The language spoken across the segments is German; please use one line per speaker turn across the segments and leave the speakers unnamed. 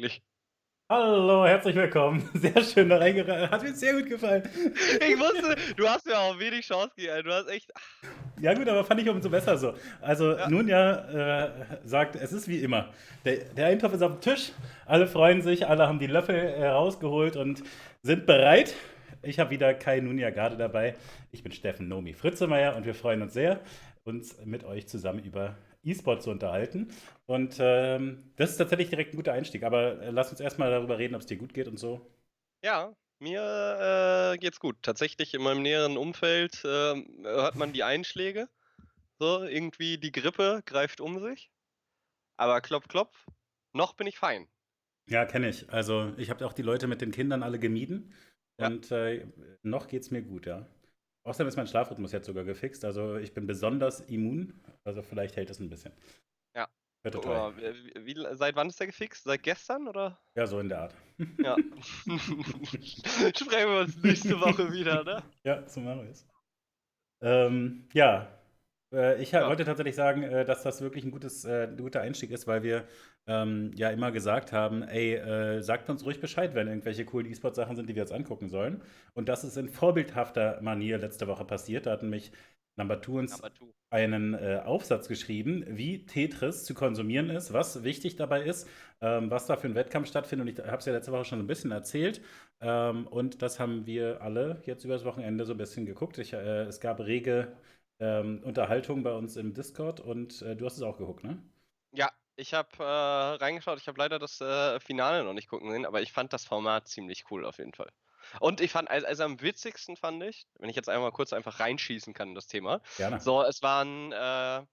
eigentlich?
Hallo, herzlich willkommen. Sehr schön da reingerannt. Hat mir sehr gut gefallen.
Ich wusste, du hast mir auch wenig Chance gegeben. Du hast echt.
Ja, gut, aber fand ich umso besser so. Also,
Ja.
nun ja, äh, sagt, es ist wie immer. Der, der Eintopf ist auf dem Tisch, alle freuen sich, alle haben die Löffel äh, rausgeholt und sind bereit. Ich habe wieder Kai Nunja Garde dabei. Ich bin Steffen Nomi Fritzemeier und wir freuen uns sehr, uns mit euch zusammen über E-Sport zu unterhalten. Und ähm, das ist tatsächlich direkt ein guter Einstieg. Aber äh, lass uns erstmal darüber reden, ob es dir gut geht und so.
Ja, mir äh, geht's gut. Tatsächlich in meinem näheren Umfeld ähm, hört man die Einschläge. So, irgendwie die Grippe greift um sich. Aber klopf, klopf. Noch bin ich fein.
Ja, kenne ich. Also ich habe auch die Leute mit den Kindern alle gemieden.
Ja.
Und äh, noch geht's mir gut, ja. Außerdem ist mein Schlafrhythmus jetzt sogar gefixt. Also ich bin besonders immun. Also vielleicht hält es ein bisschen.
Ja. Guck
total.
mal, wie, wie, seit wann ist der gefixt? Seit gestern oder?
Ja, so in der Art.
Ja. Sprechen wir uns nächste Woche wieder, ne?
Ja, so machen wir es. Ähm, ja, äh, ich ha-
Ja.
wollte tatsächlich sagen, äh, dass das wirklich ein gutes, äh, ein guter Einstieg ist, weil wir ähm, ja immer gesagt haben, ey, äh, sagt uns ruhig Bescheid, wenn irgendwelche coolen E-Sport-Sachen sind, die wir uns angucken sollen. Und das ist in vorbildhafter Manier letzte Woche passiert. Da hatten mich Number Two uns
Aber du.
einen äh, Aufsatz geschrieben, wie Tetris zu konsumieren ist, was wichtig dabei ist, ähm, was da für ein Wettkampf stattfindet. Und ich habe es ja letzte Woche schon ein bisschen erzählt. Ähm, und das haben wir alle jetzt übers Wochenende so ein bisschen geguckt. Ich, äh, es gab rege ähm, Unterhaltung bei uns im Discord und äh, du hast es auch geguckt, ne?
Ja, ich habe äh, reingeschaut. Ich habe leider das äh, Finale noch nicht gucken sehen, aber ich fand das Format ziemlich cool auf jeden Fall. Und ich fand, also, also am witzigsten fand ich, wenn ich jetzt einmal kurz einfach reinschießen kann in das Thema.
Gerne.
So, es waren äh,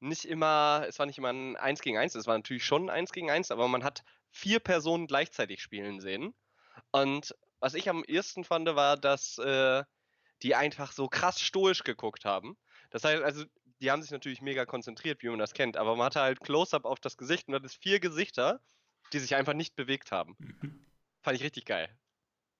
nicht immer, es war nicht immer ein 1 gegen 1, es war natürlich schon ein 1 gegen 1, aber man hat vier Personen gleichzeitig spielen sehen. Und was ich am ersten fand, war, dass äh, die einfach so krass stoisch geguckt haben. Das heißt, also, die haben sich natürlich mega konzentriert, wie man das kennt, aber man hatte halt Close-up auf das Gesicht und das vier Gesichter, die sich einfach nicht bewegt haben. Fand ich richtig geil.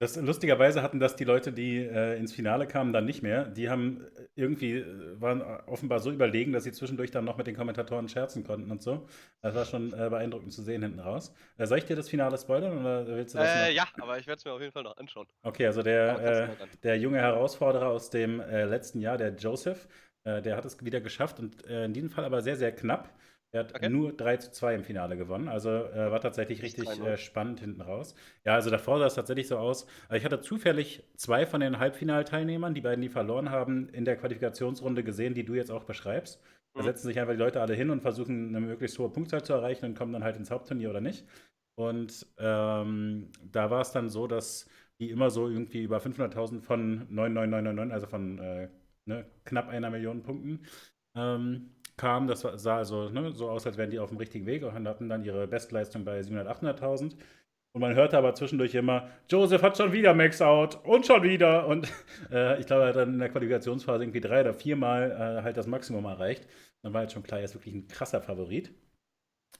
Das, lustigerweise hatten das die Leute, die äh, ins Finale kamen, dann nicht mehr. Die haben äh, irgendwie, äh, waren offenbar so überlegen, dass sie zwischendurch dann noch mit den Kommentatoren scherzen konnten und so. Das war schon äh, beeindruckend zu sehen hinten raus. Äh, soll ich dir das Finale spoilern oder willst du das
Äh,
noch?
ja, aber ich werde es mir auf jeden Fall noch anschauen.
Okay, also der, äh, der junge Herausforderer aus dem letzten Jahr, der Joseph, der hat es wieder geschafft und in diesem Fall aber sehr, sehr knapp. Er hat
Okay.
nur 3 zu 2 im Finale gewonnen, also äh, war tatsächlich richtig
3-0.
äh, spannend hinten raus. Ja, also davor sah es tatsächlich so aus. Also ich hatte zufällig zwei von den Halbfinalteilnehmern, die beiden, die verloren haben, in der Qualifikationsrunde gesehen, die du jetzt auch beschreibst. Da
Mhm.
setzen sich einfach die Leute alle hin und versuchen, eine möglichst hohe Punktzahl zu erreichen und kommen dann halt ins Hauptturnier oder nicht. Und ähm, da war es dann so, dass die immer so irgendwie über 500.000 von 99999, also von äh, ne, knapp einer Million Punkten, ähm, kamen. Das sah also ne, so aus, als wären die auf dem richtigen Weg und hatten dann ihre Bestleistung bei 700.000, 800.000. Und man hörte aber zwischendurch immer, Joseph hat schon wieder Max-Out und schon wieder. Und äh, ich glaube, er hat dann in der Qualifikationsphase irgendwie drei oder viermal äh, halt das Maximum erreicht. Dann war halt schon klar, er ist wirklich ein krasser Favorit.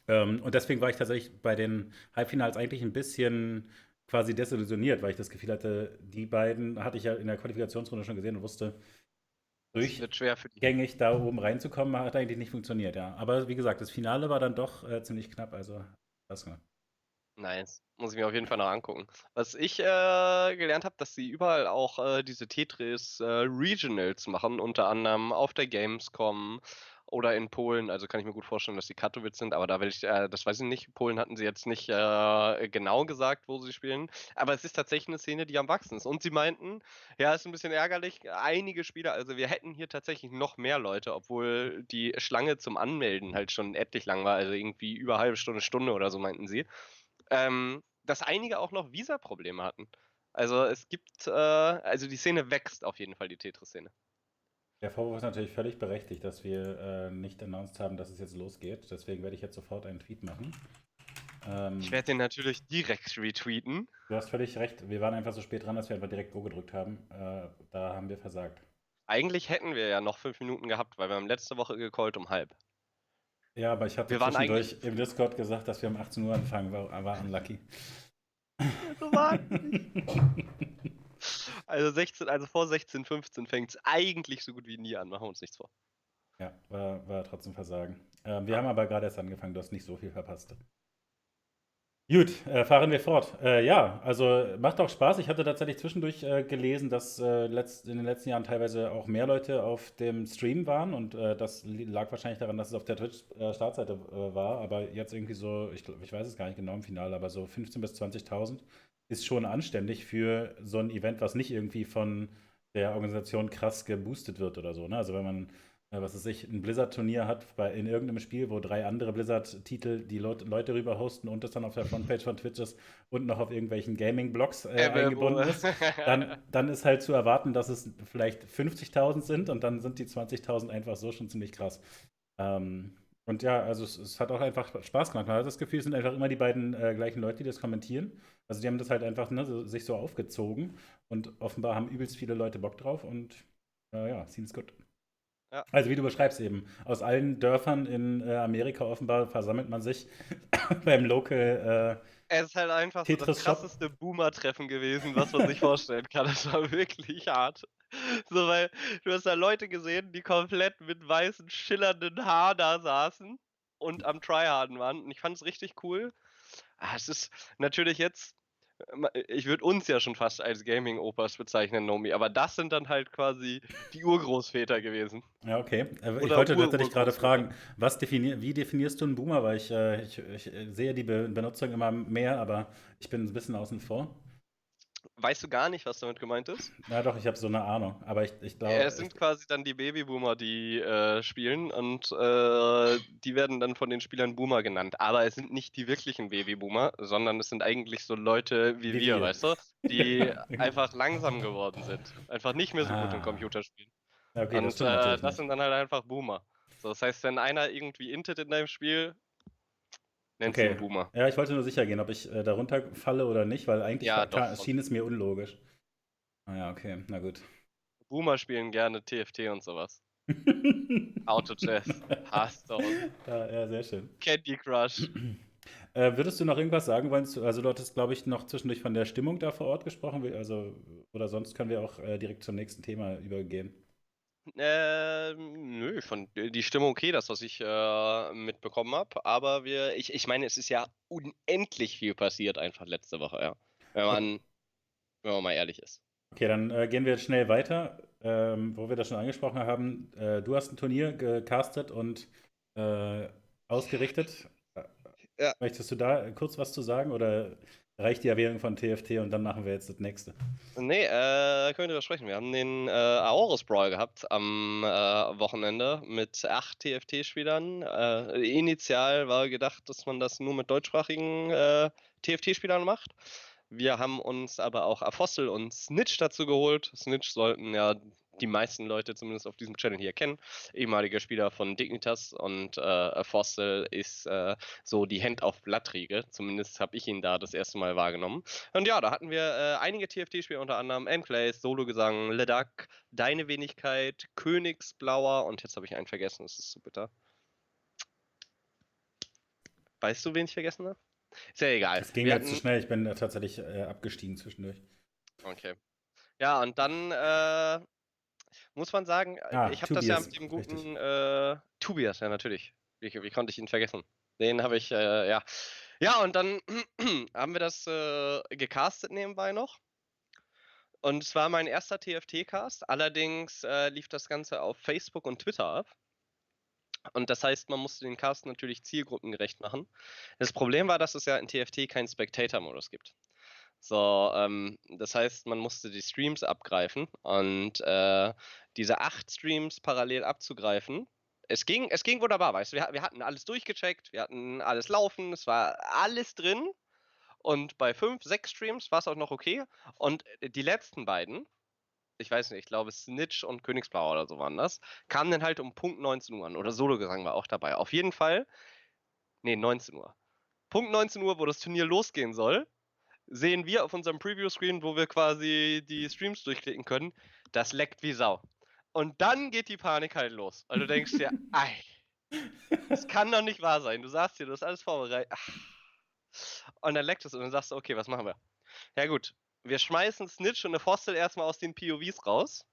Ähm, und deswegen war ich tatsächlich bei den Halbfinals eigentlich ein bisschen quasi desillusioniert, weil ich das Gefühl hatte, die beiden hatte ich ja in der Qualifikationsrunde schon gesehen und wusste,
Das
durch
wird schwer für die.
gängig da oben reinzukommen, hat eigentlich nicht funktioniert, ja. Aber wie gesagt, das Finale war dann doch äh, ziemlich knapp, also das gemacht.
Nice. Muss ich mir auf jeden Fall noch angucken. Was ich äh, gelernt habe, dass sie überall auch äh, diese Tetris äh, Regionals machen, unter anderem auf der Gamescom oder in Polen. Also kann ich mir gut vorstellen, dass die Katowice sind, aber da will ich, äh, das weiß ich nicht. Polen hatten sie jetzt nicht äh, genau gesagt, wo sie spielen. Aber es ist tatsächlich eine Szene, die am wachsen ist. Und sie meinten, ja, ist ein bisschen ärgerlich, einige Spieler, also wir hätten hier tatsächlich noch mehr Leute, obwohl die Schlange zum Anmelden halt schon etlich lang war, also irgendwie über halbe Stunde, Stunde oder so meinten sie ähm, dass einige auch noch Visa-Probleme hatten. Also es gibt, äh, also die Szene wächst auf jeden Fall, die Tetris-Szene.
Der Vorwurf ist natürlich völlig berechtigt, dass wir äh, nicht announced haben, dass es jetzt losgeht. Deswegen werde ich jetzt sofort einen Tweet machen. Ähm,
Ich werde den natürlich direkt retweeten.
du hast völlig recht. Wir waren einfach so spät dran, dass wir einfach direkt Go gedrückt haben. Äh, da haben wir versagt.
Eigentlich hätten wir ja noch fünf Minuten gehabt, weil wir haben letzte Woche gecallt um halb.
Ja, aber ich hatte
Wir waren
zwischendurch im Discord gesagt, dass wir um 18 Uhr anfangen, war, war unlucky.
So war Also 16, also vor 16, 15 fängt es eigentlich so gut wie nie an. Machen wir uns nichts vor.
Ja, war, war trotzdem Versagen. Ähm, wir haben aber gerade erst angefangen, du hast nicht so viel verpasst. Gut, äh, fahren wir fort. Äh, ja, also macht auch Spaß. Ich hatte tatsächlich zwischendurch äh, gelesen, dass äh, letzt, in den letzten Jahren teilweise auch mehr Leute auf dem Stream waren und äh, das lag wahrscheinlich daran, dass es auf der Twitch-Startseite äh, war. Aber jetzt irgendwie so, ich, ich weiß es gar nicht genau im Finale, aber so 15.000 bis 20.000 ist schon anständig für so ein Event, was nicht irgendwie von der Organisation krass geboostet wird oder so. Ne? Also wenn man was weiß ich, ein Blizzard-Turnier hat bei, in irgendeinem Spiel, wo drei andere Blizzard-Titel die Leute, Leute rüber hosten und das dann auf der Frontpage von Twitch ist und noch auf irgendwelchen Gaming-Blogs äh, eingebunden ist, dann, dann ist halt zu erwarten, dass es vielleicht 50.000 sind und dann sind die 20.000 einfach so schon ziemlich krass. Ähm, und ja, also es, es, hat auch einfach Spaß gemacht. Man hat das Gefühl, es sind einfach immer die beiden äh, gleichen Leute, die das kommentieren. Also die haben das halt einfach ne, so, sich so aufgezogen und offenbar haben übelst viele Leute Bock drauf und äh, ja, seems good. Ja. Also wie du beschreibst eben, aus allen Dörfern in äh, Amerika offenbar versammelt man sich beim Local. Äh,
es ist halt einfach so das krasseste Boomer-Treffen gewesen, was man sich vorstellen kann. Das war wirklich hart. So, weil du hast da Leute gesehen, die komplett mit weißen, schillernden Haar da saßen und am Tryharden waren. Und ich fand es richtig cool. Ah, es ist natürlich jetzt ich würde uns ja schon fast als Gaming-Opas bezeichnen, Nomi, aber das sind dann halt quasi die Urgroßväter gewesen.
Ja, okay. Äh, ich wollte tatsächlich gerade fragen, was definier wie definierst du einen Boomer? Weil ich, äh, ich, ich sehe die Benutzung immer mehr, aber ich bin ein bisschen außen vor.
Weißt du gar nicht, was damit gemeint ist?
Ja, doch, ich habe so eine Ahnung. Aber ich, ich glaube.
Ja, es sind quasi dann die Babyboomer, die äh, spielen und äh, die werden dann von den Spielern Boomer genannt. Aber es sind nicht die wirklichen Babyboomer, sondern es sind eigentlich so Leute wie, wie wir, wir, weißt du? Die einfach langsam geworden sind. Einfach nicht mehr so ah. gut im ah. Computerspielen. Okay, und das, äh, das sind dann halt einfach Boomer. So, das heißt, wenn einer irgendwie intet in deinem Spiel, Nennt okay. Boomer.
Ja, ich wollte nur sicher gehen, ob ich äh, darunter falle oder nicht, weil eigentlich ja, doch, schien es mir unlogisch. Ah ja, okay, na gut.
Boomer spielen gerne TFT und sowas. Auto-Chess. Du.
Ja, ja, sehr schön.
Candy Crush.
Äh, würdest du noch irgendwas sagen wollen? Also, du hattest, glaube ich, noch zwischendurch von der Stimmung da vor Ort gesprochen. Also, oder sonst können wir auch äh, direkt zum nächsten Thema übergehen.
Ähm, nö, ich fand die Stimmung okay, das, was ich äh, mitbekommen habe. Aber wir, ich, ich meine, es ist ja unendlich viel passiert einfach letzte Woche, ja. Wenn man, wenn man mal ehrlich ist.
Okay, dann äh, gehen wir jetzt schnell weiter, ähm, wo wir das schon angesprochen haben. Äh, du hast ein Turnier gecastet und äh, ausgerichtet. Ja. Möchtest du da kurz was zu sagen oder reicht die Erwähnung von TFT und dann machen wir jetzt das nächste.
Nee, äh, können wir drüber sprechen. Wir haben den äh, Aorus Brawl gehabt am äh, Wochenende mit acht TFT-Spielern. Äh, initial war gedacht, dass man das nur mit deutschsprachigen äh, TFT-Spielern macht. Wir haben uns aber auch Apostel und Snitch dazu geholt. Snitch sollten ja die meisten Leute zumindest auf diesem Channel hier kennen. Ehemaliger Spieler von Dignitas und äh, Fossil ist äh, so die Hand auf Blattriege. Zumindest habe ich ihn da das erste Mal wahrgenommen. Und ja, da hatten wir äh, einige TFT-Spieler, unter anderem M-Clays, Solo-Gesang, Ledak, Deine Wenigkeit, Königsblauer und jetzt habe ich einen vergessen, das ist zu bitter. Weißt du, wen ich vergessen habe? Ist ja egal.
Es ging wir jetzt hatten... zu schnell, ich bin tatsächlich äh, abgestiegen zwischendurch.
Okay. Ja, und dann äh, muss man sagen, äh, ah, ich habe das ja mit dem guten äh, Tobias, ja natürlich. Wie, wie, konnte ich ihn vergessen? Den habe ich, äh, ja. Ja, und dann haben wir das äh, gecastet nebenbei noch. Und es war mein erster TFT-Cast. Allerdings äh, lief das Ganze auf Facebook und Twitter ab. Und das heißt, man musste den Cast natürlich zielgruppengerecht machen. Das Problem war, dass es ja in TFT keinen Spectator-Modus gibt. So, ähm, das heißt, man musste die Streams abgreifen und äh, diese acht Streams parallel abzugreifen. Es ging, es ging wunderbar, weißt du, wir, wir hatten alles durchgecheckt, wir hatten alles laufen, es war alles drin. Und bei fünf, sechs Streams war es auch noch okay. Und äh, die letzten beiden, ich weiß nicht, ich glaube Snitch und Königsblau oder so waren das, kamen dann halt um Punkt 19 Uhr an. Oder Solo-Gesang war auch dabei. Auf jeden Fall, nee, 19 Uhr. Punkt 19 Uhr, wo das Turnier losgehen soll, sehen wir auf unserem Preview-Screen, wo wir quasi die Streams durchklicken können, das leckt wie Sau. Und dann geht die Panik halt los, weil du denkst dir, ei, das kann doch nicht wahr sein. Du sagst dir, du hast alles vorbereitet. Und dann leckt es und dann sagst du, okay, was machen wir? Ja gut, wir schmeißen Snitch und eine Fossil erstmal aus den POVs raus.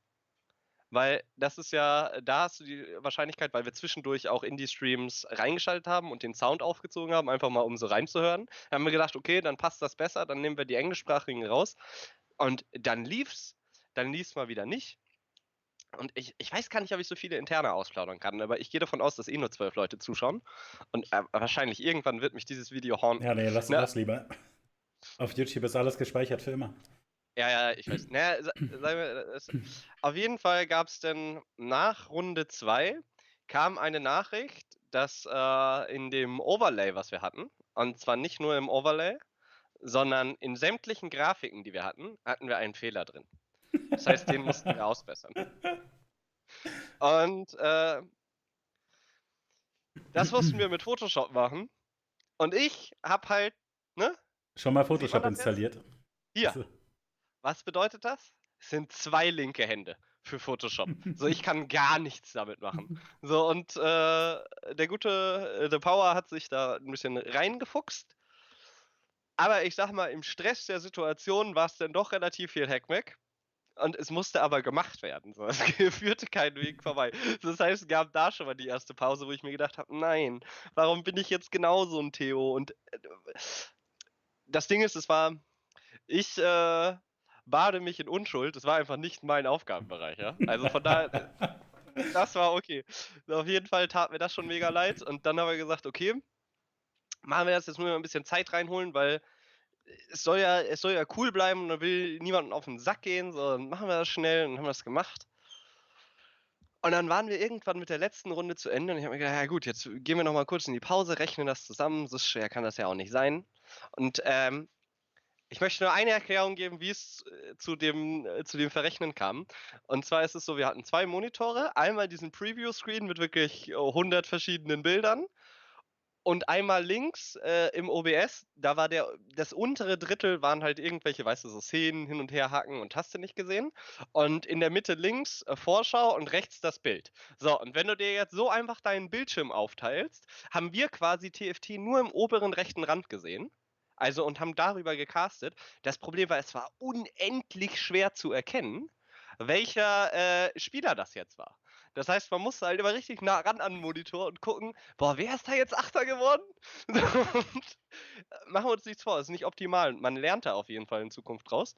Weil das ist ja, da hast du die Wahrscheinlichkeit, weil wir zwischendurch auch in die Streams reingeschaltet haben und den Sound aufgezogen haben, einfach mal um so reinzuhören. Dann haben wir gedacht, okay, dann passt das besser, dann nehmen wir die englischsprachigen raus. Und dann lief's, dann lief's mal wieder nicht. Und ich, ich weiß gar nicht, ob ich so viele interne ausplaudern kann, aber ich gehe davon aus, dass eh nur zwölf Leute zuschauen. Und äh, wahrscheinlich irgendwann wird mich dieses Video haunten.
Ja, nee, lass das lieber. Auf YouTube ist alles gespeichert für immer.
Ja, ja, ich weiß. Naja, es, auf jeden Fall gab es dann nach Runde 2 kam eine Nachricht, dass äh, in dem Overlay, was wir hatten, und zwar nicht nur im Overlay, sondern in sämtlichen Grafiken, die wir hatten, hatten wir einen Fehler drin. Das heißt, den mussten wir ausbessern. Und äh, das mussten wir mit Photoshop machen. Und ich habe halt, ne?
Schon mal Photoshop installiert.
Hier. Was bedeutet das? Es sind zwei linke Hände für Photoshop. So, ich kann gar nichts damit machen. So, und äh, der gute äh, The Power hat sich da ein bisschen reingefuchst. Aber ich sag mal, im Stress der Situation war es dann doch relativ viel Hackmack und es musste aber gemacht werden. So. Es führte keinen Weg vorbei. Das heißt, es gab da schon mal die erste Pause, wo ich mir gedacht habe, nein, warum bin ich jetzt genauso ein Theo? Und äh, das Ding ist, es war, ich äh, bade mich in Unschuld. Das war einfach nicht mein Aufgabenbereich. Ja? Also von daher, das war okay. Auf jeden Fall tat mir das schon mega leid. Und dann haben wir gesagt, okay, machen wir das jetzt nur ein bisschen Zeit reinholen, weil es soll ja, es soll ja cool bleiben und da will niemandem auf den Sack gehen, sondern machen wir das schnell und haben wir das gemacht. Und dann waren wir irgendwann mit der letzten Runde zu Ende und ich habe mir gedacht, ja gut, jetzt gehen wir nochmal kurz in die Pause, rechnen das zusammen, so schwer kann das ja auch nicht sein. Und ähm, ich möchte nur eine Erklärung geben, wie es äh, zu dem, äh, zu dem Verrechnen kam. Und zwar ist es so, wir hatten zwei Monitore, einmal diesen Preview-Screen mit wirklich 100 verschiedenen Bildern und einmal links äh, im OBS, da war der, das untere Drittel waren halt irgendwelche, weißt du, so Szenen hin und her hacken und hast du nicht gesehen. Und in der Mitte links äh, Vorschau und rechts das Bild. So, und wenn du dir jetzt so einfach deinen Bildschirm aufteilst, haben wir quasi TFT nur im oberen rechten Rand gesehen. Also und haben darüber gecastet. Das Problem war, es war unendlich schwer zu erkennen, welcher äh, Spieler das jetzt war. Das heißt, man musste halt immer richtig nah ran an den Monitor und gucken, boah, wer ist da jetzt Achter geworden? und äh, machen wir uns nichts vor, ist nicht optimal. Man lernt da auf jeden Fall in Zukunft draus.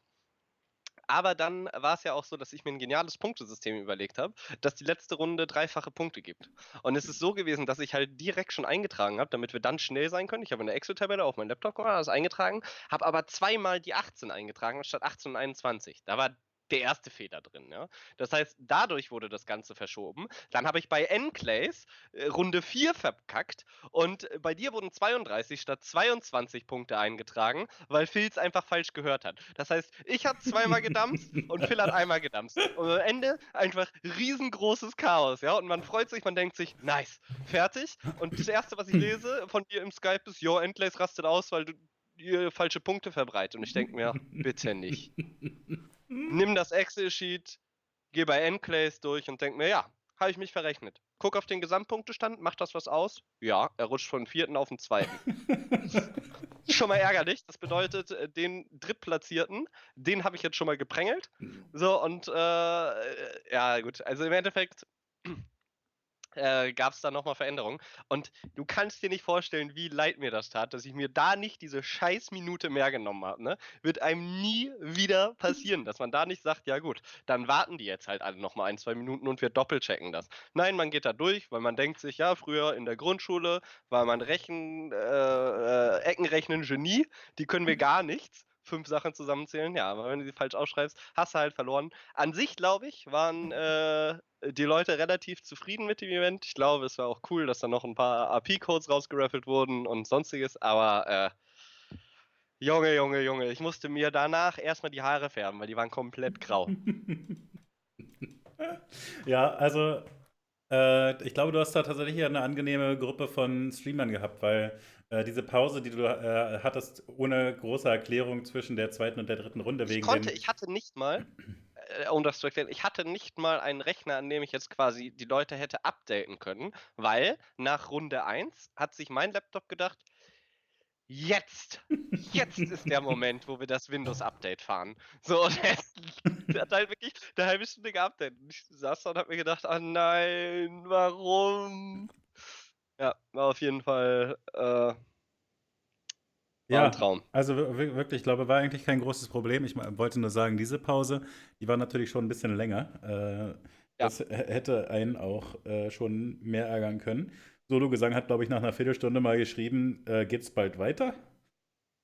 Aber dann war es ja auch so, dass ich mir ein geniales Punktesystem überlegt habe, das die letzte Runde dreifache Punkte gibt. Und es ist so gewesen, dass ich halt direkt schon eingetragen habe, damit wir dann schnell sein können. Ich habe eine Excel-Tabelle auf meinem Laptop gemacht, das eingetragen, habe aber zweimal die 18 eingetragen statt 18 und 21. Da war der erste Fehler drin. Ja? Das heißt, dadurch wurde das Ganze verschoben. Dann habe ich bei Enclays äh, Runde 4 verkackt und äh, bei dir wurden 32 statt 22 Punkte eingetragen, weil Phil es einfach falsch gehört hat. Das heißt, ich habe zweimal gedampft und Phil hat einmal gedampft. Und am Ende einfach riesengroßes Chaos. Ja? Und man freut sich, man denkt sich, nice, fertig. Und das erste, was ich lese von dir im Skype ist, yo, Enclays rastet aus, weil du dir falsche Punkte verbreitet. Und ich denke mir, bitte nicht. nimm das Excel-Sheet, geh bei Enclays durch und denk mir, ja, habe ich mich verrechnet. Guck auf den Gesamtpunktestand, macht das was aus? Ja, er rutscht von vierten auf den zweiten. schon mal ärgerlich. Das bedeutet, äh, den Drittplatzierten, den habe ich jetzt schon mal geprängelt. So, und äh, ja, gut. Also im Endeffekt äh, gab es da nochmal Veränderungen. Und du kannst dir nicht vorstellen, wie leid mir das tat, dass ich mir da nicht diese scheiß Minute mehr genommen habe. Ne? Wird einem nie wieder passieren, dass man da nicht sagt, ja gut, dann warten die jetzt halt alle nochmal ein, zwei Minuten und wir doppelchecken das. Nein, man geht da durch, weil man denkt sich, ja, früher in der Grundschule war man Rechen, äh, äh, Eckenrechnen Genie, die können wir gar nichts fünf Sachen zusammenzählen. Ja, aber wenn du sie falsch aufschreibst, hast du halt verloren. An sich, glaube ich, waren äh, die Leute relativ zufrieden mit dem Event. Ich glaube, es war auch cool, dass da noch ein paar AP-Codes rausgeraffelt wurden und sonstiges, aber äh, Junge, Junge, Junge, ich musste mir danach erstmal die Haare färben, weil die waren komplett grau.
ja, also äh, ich glaube, du hast da tatsächlich eine angenehme Gruppe von Streamern gehabt, weil äh, diese Pause, die du äh, hattest, ohne große Erklärung zwischen der zweiten und der dritten Runde
ich wegen. Konnte, ich hatte nicht mal, äh, um das zu erklären, ich hatte nicht mal einen Rechner, an dem ich jetzt quasi die Leute hätte updaten können, weil nach Runde 1 hat sich mein Laptop gedacht, jetzt, jetzt ist der Moment, wo wir das Windows-Update fahren. So, und er hat halt wirklich eine halbe Stunde geupdatet. Und ich saß da und hab mir gedacht, ah nein, warum? Ja, war auf jeden Fall äh,
ja, ein Traum. Also wirklich, ich glaube, war eigentlich kein großes Problem. Ich wollte nur sagen, diese Pause, die war natürlich schon ein bisschen länger. Äh, ja. Das hätte einen auch äh, schon mehr ärgern können. Solo-Gesang hat, glaube ich, nach einer Viertelstunde mal geschrieben, äh, geht's bald weiter?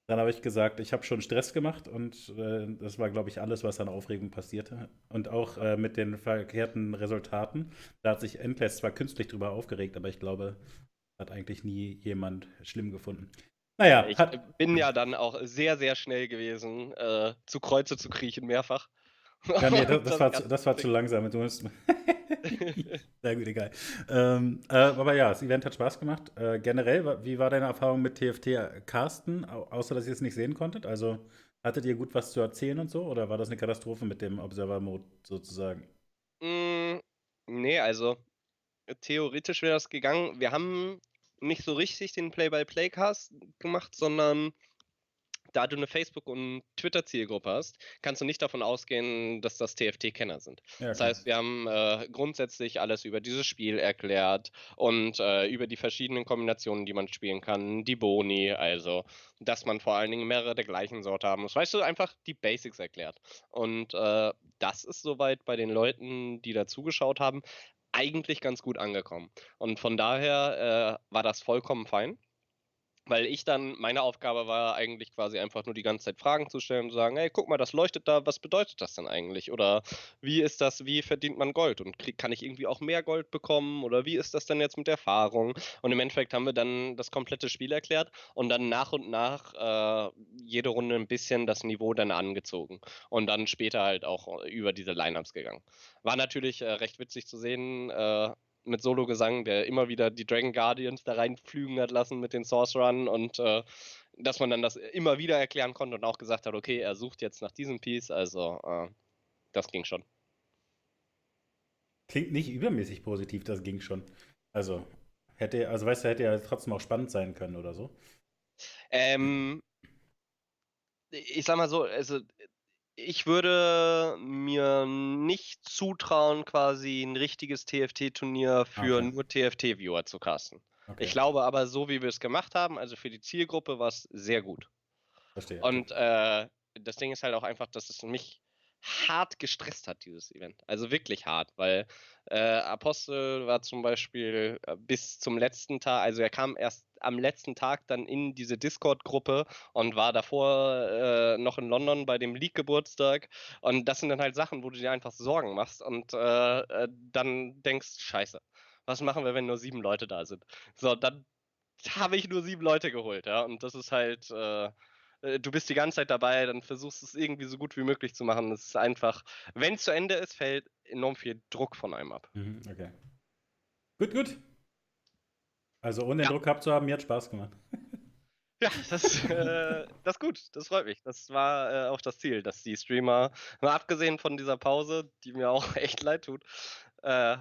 Dann habe ich gesagt, ich habe schon Stress gemacht und äh, das war, glaube ich, alles, was an Aufregung passierte. Und auch äh, mit den verkehrten Resultaten. Da hat sich Endless zwar künstlich drüber aufgeregt, aber ich glaube, hat eigentlich nie jemand schlimm gefunden.
Naja. Ich hat, bin ja dann auch sehr, sehr schnell gewesen, äh, zu Kreuze zu kriechen, mehrfach.
Ja, nee, das, das, war, zu, das war zu langsam. Du musst Sehr gut, egal. Ähm, äh, aber ja, das Event hat Spaß gemacht. Äh, generell, wie war deine Erfahrung mit TFT Carsten, außer dass ihr es nicht sehen konntet? Also hattet ihr gut was zu erzählen und so? Oder war das eine Katastrophe mit dem Observer-Mode sozusagen?
Mm, nee, also theoretisch wäre das gegangen. Wir haben nicht so richtig den Play-by-Play-Cast gemacht, sondern da du eine Facebook- und Twitter-Zielgruppe hast, kannst du nicht davon ausgehen, dass das TFT-Kenner sind. Ja, das heißt, wir haben äh, grundsätzlich alles über dieses Spiel erklärt und äh, über die verschiedenen Kombinationen, die man spielen kann, die Boni, also dass man vor allen Dingen mehrere der gleichen Sorte haben muss. Weißt du, einfach die Basics erklärt. Und äh, das ist soweit bei den Leuten, die da zugeschaut haben, eigentlich ganz gut angekommen. Und von daher äh, war das vollkommen fein. Weil ich dann, meine Aufgabe war eigentlich quasi einfach nur die ganze Zeit Fragen zu stellen und zu sagen, hey, guck mal, das leuchtet da, was bedeutet das denn eigentlich? Oder wie ist das, wie verdient man Gold? Und krieg, kann ich irgendwie auch mehr Gold bekommen? Oder wie ist das denn jetzt mit Erfahrung? Und im Endeffekt haben wir dann das komplette Spiel erklärt und dann nach und nach äh, jede Runde ein bisschen das Niveau dann angezogen. Und dann später halt auch über diese Lineups gegangen. War natürlich äh, recht witzig zu sehen, äh, mit Solo-Gesang, der immer wieder die Dragon Guardians da reinflügen hat lassen mit den Sorcerern und äh, dass man dann das immer wieder erklären konnte und auch gesagt hat, okay, er sucht jetzt nach diesem Piece, also äh, das ging schon.
Klingt nicht übermäßig positiv, das ging schon. Also, hätte, also weißt du, hätte ja trotzdem auch spannend sein können oder so.
Ähm, ich sag mal so, also ich würde mir nicht zutrauen, quasi ein richtiges TFT-Turnier für okay. nur TFT-Viewer zu casten. Okay. Ich glaube aber, so wie wir es gemacht haben, also für die Zielgruppe, war es sehr gut. Verstehe. Und äh, das Ding ist halt auch einfach, dass es mich hart gestresst hat, dieses Event. Also wirklich hart, weil äh, Apostel war zum Beispiel äh, bis zum letzten Tag, also er kam erst am letzten Tag dann in diese Discord-Gruppe und war davor äh, noch in London bei dem League-Geburtstag. Und das sind dann halt Sachen, wo du dir einfach Sorgen machst und äh, äh, dann denkst, scheiße, was machen wir, wenn nur sieben Leute da sind? So, dann habe ich nur sieben Leute geholt, ja. Und das ist halt äh, äh, du bist die ganze Zeit dabei, dann versuchst du es irgendwie so gut wie möglich zu machen. Es ist einfach, wenn es zu Ende ist, fällt enorm viel Druck von einem ab.
Mhm, okay. Gut, gut. Also ohne ja. Druck gehabt zu haben, mir hat Spaß gemacht.
Ja, das, äh, das ist gut, das freut mich. Das war äh, auch das Ziel, dass die Streamer, mal abgesehen von dieser Pause, die mir auch echt leid tut, äh,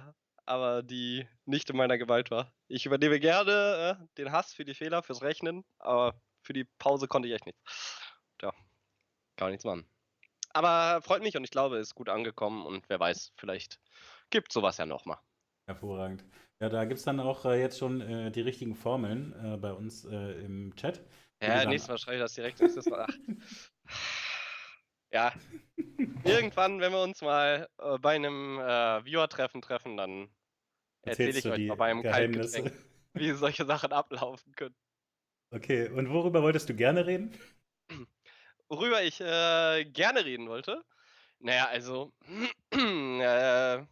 aber die nicht in meiner Gewalt war. Ich übernehme gerne äh, den Hass für die Fehler, fürs Rechnen, aber für die Pause konnte ich echt nichts. Ja, kann man nichts machen. Aber freut mich und ich glaube, es ist gut angekommen und wer weiß, vielleicht gibt sowas ja nochmal.
Hervorragend. Ja, da gibt es dann auch äh, jetzt schon äh, die richtigen Formeln äh, bei uns äh, im Chat.
Ja, nächstes Mal schreibe ich das direkt. Das ach. Ja, irgendwann, wenn wir uns mal äh, bei einem äh, Viewer-Treffen treffen, dann erzähle ich euch mal beim Kaltgetränk, wie solche Sachen ablaufen können.
Okay, und worüber wolltest du gerne reden?
Worüber ich äh, gerne reden wollte? Naja, also äh,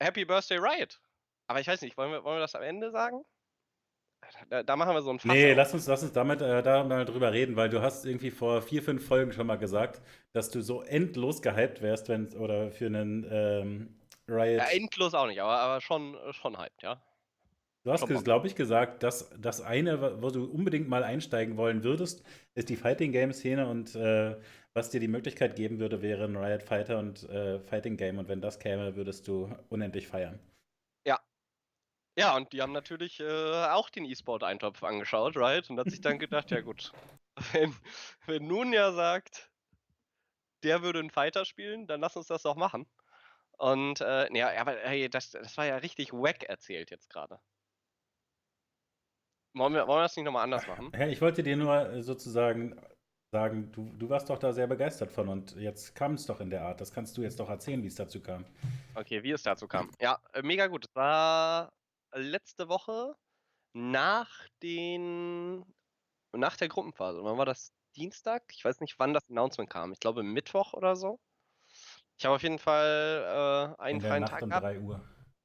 Happy Birthday Riot. Aber ich weiß nicht, wollen wir, wollen wir das am Ende sagen? Da, da machen wir so ein
Fass Nee, lass uns, lass uns damit äh, da mal drüber reden, weil du hast irgendwie vor vier, fünf Folgen schon mal gesagt, dass du so endlos gehypt wärst, wenn oder für einen ähm, Riot.
Ja, endlos auch nicht, aber, aber schon, schon hyped, ja.
Du hast, glaube ich, gesagt, dass das eine, wo du unbedingt mal einsteigen wollen würdest, ist die Fighting Game Szene und äh, was dir die Möglichkeit geben würde, wäre ein Riot Fighter und äh, Fighting Game und wenn das käme, würdest du unendlich feiern.
Ja. Ja, und die haben natürlich äh, auch den E-Sport-Eintopf angeschaut, right? Und hat sich dann gedacht, ja gut, wenn, wenn Nunia sagt, der würde einen Fighter spielen, dann lass uns das doch machen. Und äh, ja, aber hey, das, das war ja richtig wack erzählt jetzt gerade. Wollen wir, wollen wir das nicht nochmal anders machen?
Ich wollte dir nur äh, sozusagen sagen, du, du warst doch da sehr begeistert von und jetzt kam es doch in der Art. Das kannst du jetzt doch erzählen, wie es dazu kam.
Okay, wie es dazu kam. Ja, äh, mega gut. Es war letzte Woche nach den nach der Gruppenphase. Wann war das? Dienstag? Ich weiß nicht, wann das Announcement kam. Ich glaube Mittwoch oder so. Ich habe auf jeden Fall äh, einen
in der
freien
Nacht
Tag
um
gehabt.
3 Uhr.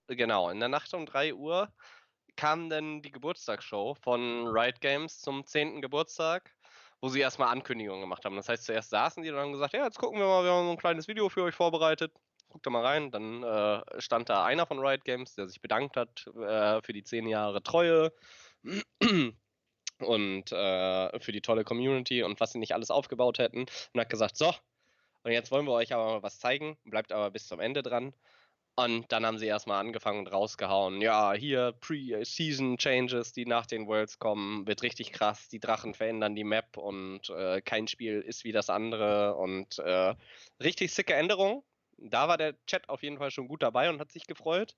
Genau, in der Nacht um 3 Uhr kam dann die Geburtstagsshow von Riot Games zum 10. Geburtstag, wo sie erstmal Ankündigungen gemacht haben. Das heißt, zuerst saßen die und haben gesagt, ja, jetzt gucken wir mal, wir haben so ein kleines Video für euch vorbereitet. Guckt da mal rein. Dann äh, stand da einer von Riot Games, der sich bedankt hat äh, für die 10 Jahre Treue und äh, für die tolle Community und was sie nicht alles aufgebaut hätten. Und hat gesagt, so, und jetzt wollen wir euch aber mal was zeigen, bleibt aber bis zum Ende dran. Und dann haben sie erstmal angefangen und rausgehauen. Ja, hier Pre-Season Changes, die nach den Worlds kommen, wird richtig krass. Die Drachen verändern die Map und äh, kein Spiel ist wie das andere. Und äh, richtig sicke Änderungen. Da war der Chat auf jeden Fall schon gut dabei und hat sich gefreut.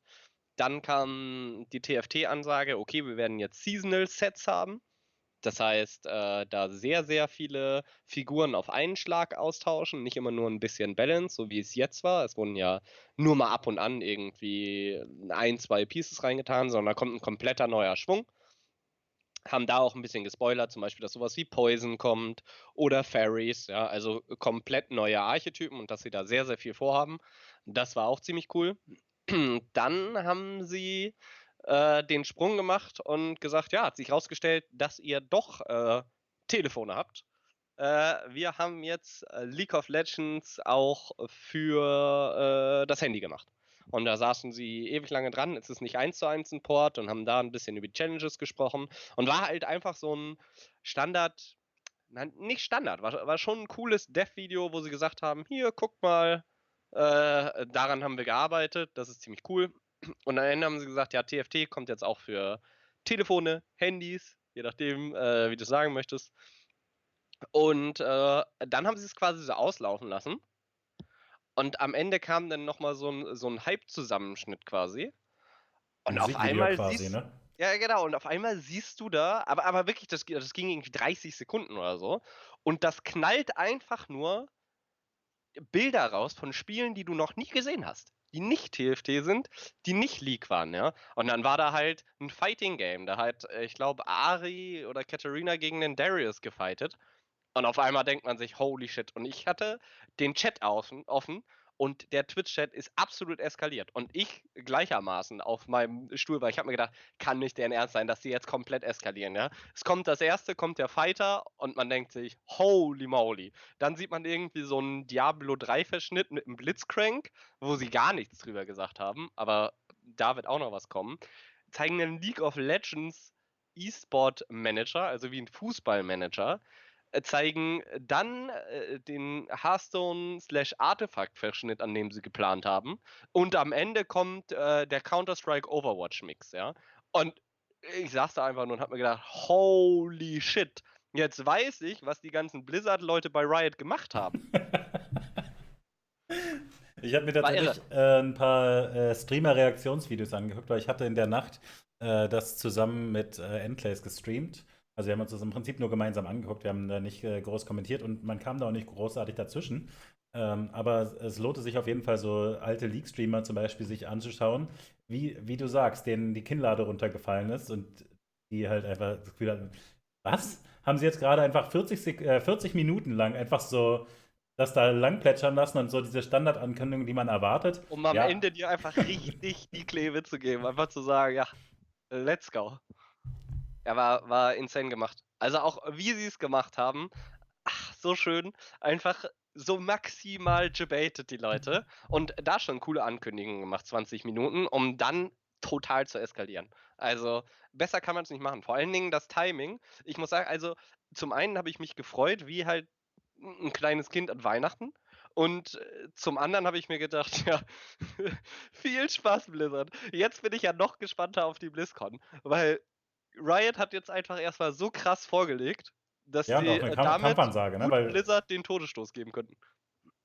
Dann kam die TFT-Ansage, okay, wir werden jetzt Seasonal Sets haben. Das heißt, äh, da sehr, sehr viele Figuren auf einen Schlag austauschen, nicht immer nur ein bisschen Balance, so wie es jetzt war. Es wurden ja nur mal ab und an irgendwie ein, zwei Pieces reingetan, sondern da kommt ein kompletter neuer Schwung. Haben da auch ein bisschen gespoilert, zum Beispiel, dass sowas wie Poison kommt oder Fairies, ja, also komplett neue Archetypen und dass sie da sehr, sehr viel vorhaben. Das war auch ziemlich cool. Dann haben sie äh, den Sprung gemacht und gesagt, ja, hat sich herausgestellt, dass ihr doch äh, Telefone habt. Äh, wir haben jetzt äh, League of Legends auch für äh, das Handy gemacht. Und da saßen sie ewig lange dran. Es ist nicht eins zu eins ein Port und haben da ein bisschen über Challenges gesprochen. Und war halt einfach so ein Standard, nein, nicht Standard, war, war schon ein cooles Dev-Video, wo sie gesagt haben: Hier, guckt mal, äh, daran haben wir gearbeitet, das ist ziemlich cool. Und am Ende haben sie gesagt, ja, TFT kommt jetzt auch für Telefone, Handys, je nachdem, äh, wie du es sagen möchtest. Und äh, dann haben sie es quasi so auslaufen lassen. Und am Ende kam dann nochmal so ein, so ein Hype-Zusammenschnitt quasi. Und auf einmal quasi, siehst, ne? Ja, genau. Und auf einmal siehst du da, aber, aber wirklich, das, das ging irgendwie 30 Sekunden oder so. Und das knallt einfach nur Bilder raus von Spielen, die du noch nie gesehen hast die nicht TFT sind, die nicht League waren, ja. Und dann war da halt ein Fighting Game. Da hat, äh, ich glaube, Ari oder Katharina gegen den Darius gefightet. Und auf einmal denkt man sich, holy shit. Und ich hatte den Chat offen, offen und der Twitch-Chat ist absolut eskaliert. Und ich gleichermaßen auf meinem Stuhl, weil ich habe mir gedacht, kann nicht deren Ernst sein, dass die jetzt komplett eskalieren, ja. Es kommt das erste, kommt der Fighter und man denkt sich, holy moly. Dann sieht man irgendwie so einen Diablo 3-Verschnitt mit einem Blitzcrank, wo sie gar nichts drüber gesagt haben, aber da wird auch noch was kommen. Zeigen einen League of Legends E-Sport Manager, also wie ein Fußballmanager, äh, zeigen dann äh, den Hearthstone slash Artefakt-Verschnitt, an dem sie geplant haben. Und am Ende kommt äh, der Counter-Strike Overwatch-Mix, ja. Und ich saß da einfach nur und hab mir gedacht, holy shit, jetzt weiß ich, was die ganzen Blizzard-Leute bei Riot gemacht haben.
Ich habe mir tatsächlich äh, ein paar äh, Streamer-Reaktionsvideos angeguckt, weil ich hatte in der Nacht äh, das zusammen mit äh, Endplays gestreamt. Also wir haben uns das im Prinzip nur gemeinsam angeguckt, wir haben da nicht äh, groß kommentiert und man kam da auch nicht großartig dazwischen. Ähm, aber es lohnte sich auf jeden Fall, so alte League-Streamer zum Beispiel sich anzuschauen, wie, wie du sagst, denen die Kinnlade runtergefallen ist und die halt einfach das Gefühl hatten, was? Haben sie jetzt gerade einfach 40, äh, 40 Minuten lang einfach so das da lang plätschern lassen und so diese Standardankündigung, die man erwartet.
Um am ja. Ende dir einfach richtig die Klebe zu geben, einfach zu sagen, ja, let's go. Ja, war, war insane gemacht. Also auch wie sie es gemacht haben, ach, so schön. Einfach so maximal gebatet die Leute. Und da schon coole Ankündigungen gemacht, 20 Minuten, um dann total zu eskalieren. Also besser kann man es nicht machen. Vor allen Dingen das Timing. Ich muss sagen, also zum einen habe ich mich gefreut, wie halt ein kleines Kind an Weihnachten. Und äh, zum anderen habe ich mir gedacht, ja, viel Spaß, Blizzard. Jetzt bin ich ja noch gespannter auf die BlizzCon, weil Riot hat jetzt einfach erstmal so krass vorgelegt, dass
Ja, eine
äh,
Kamp
damit
Kampfansage, ne? Weil,
Blizzard den Todesstoß geben könnten.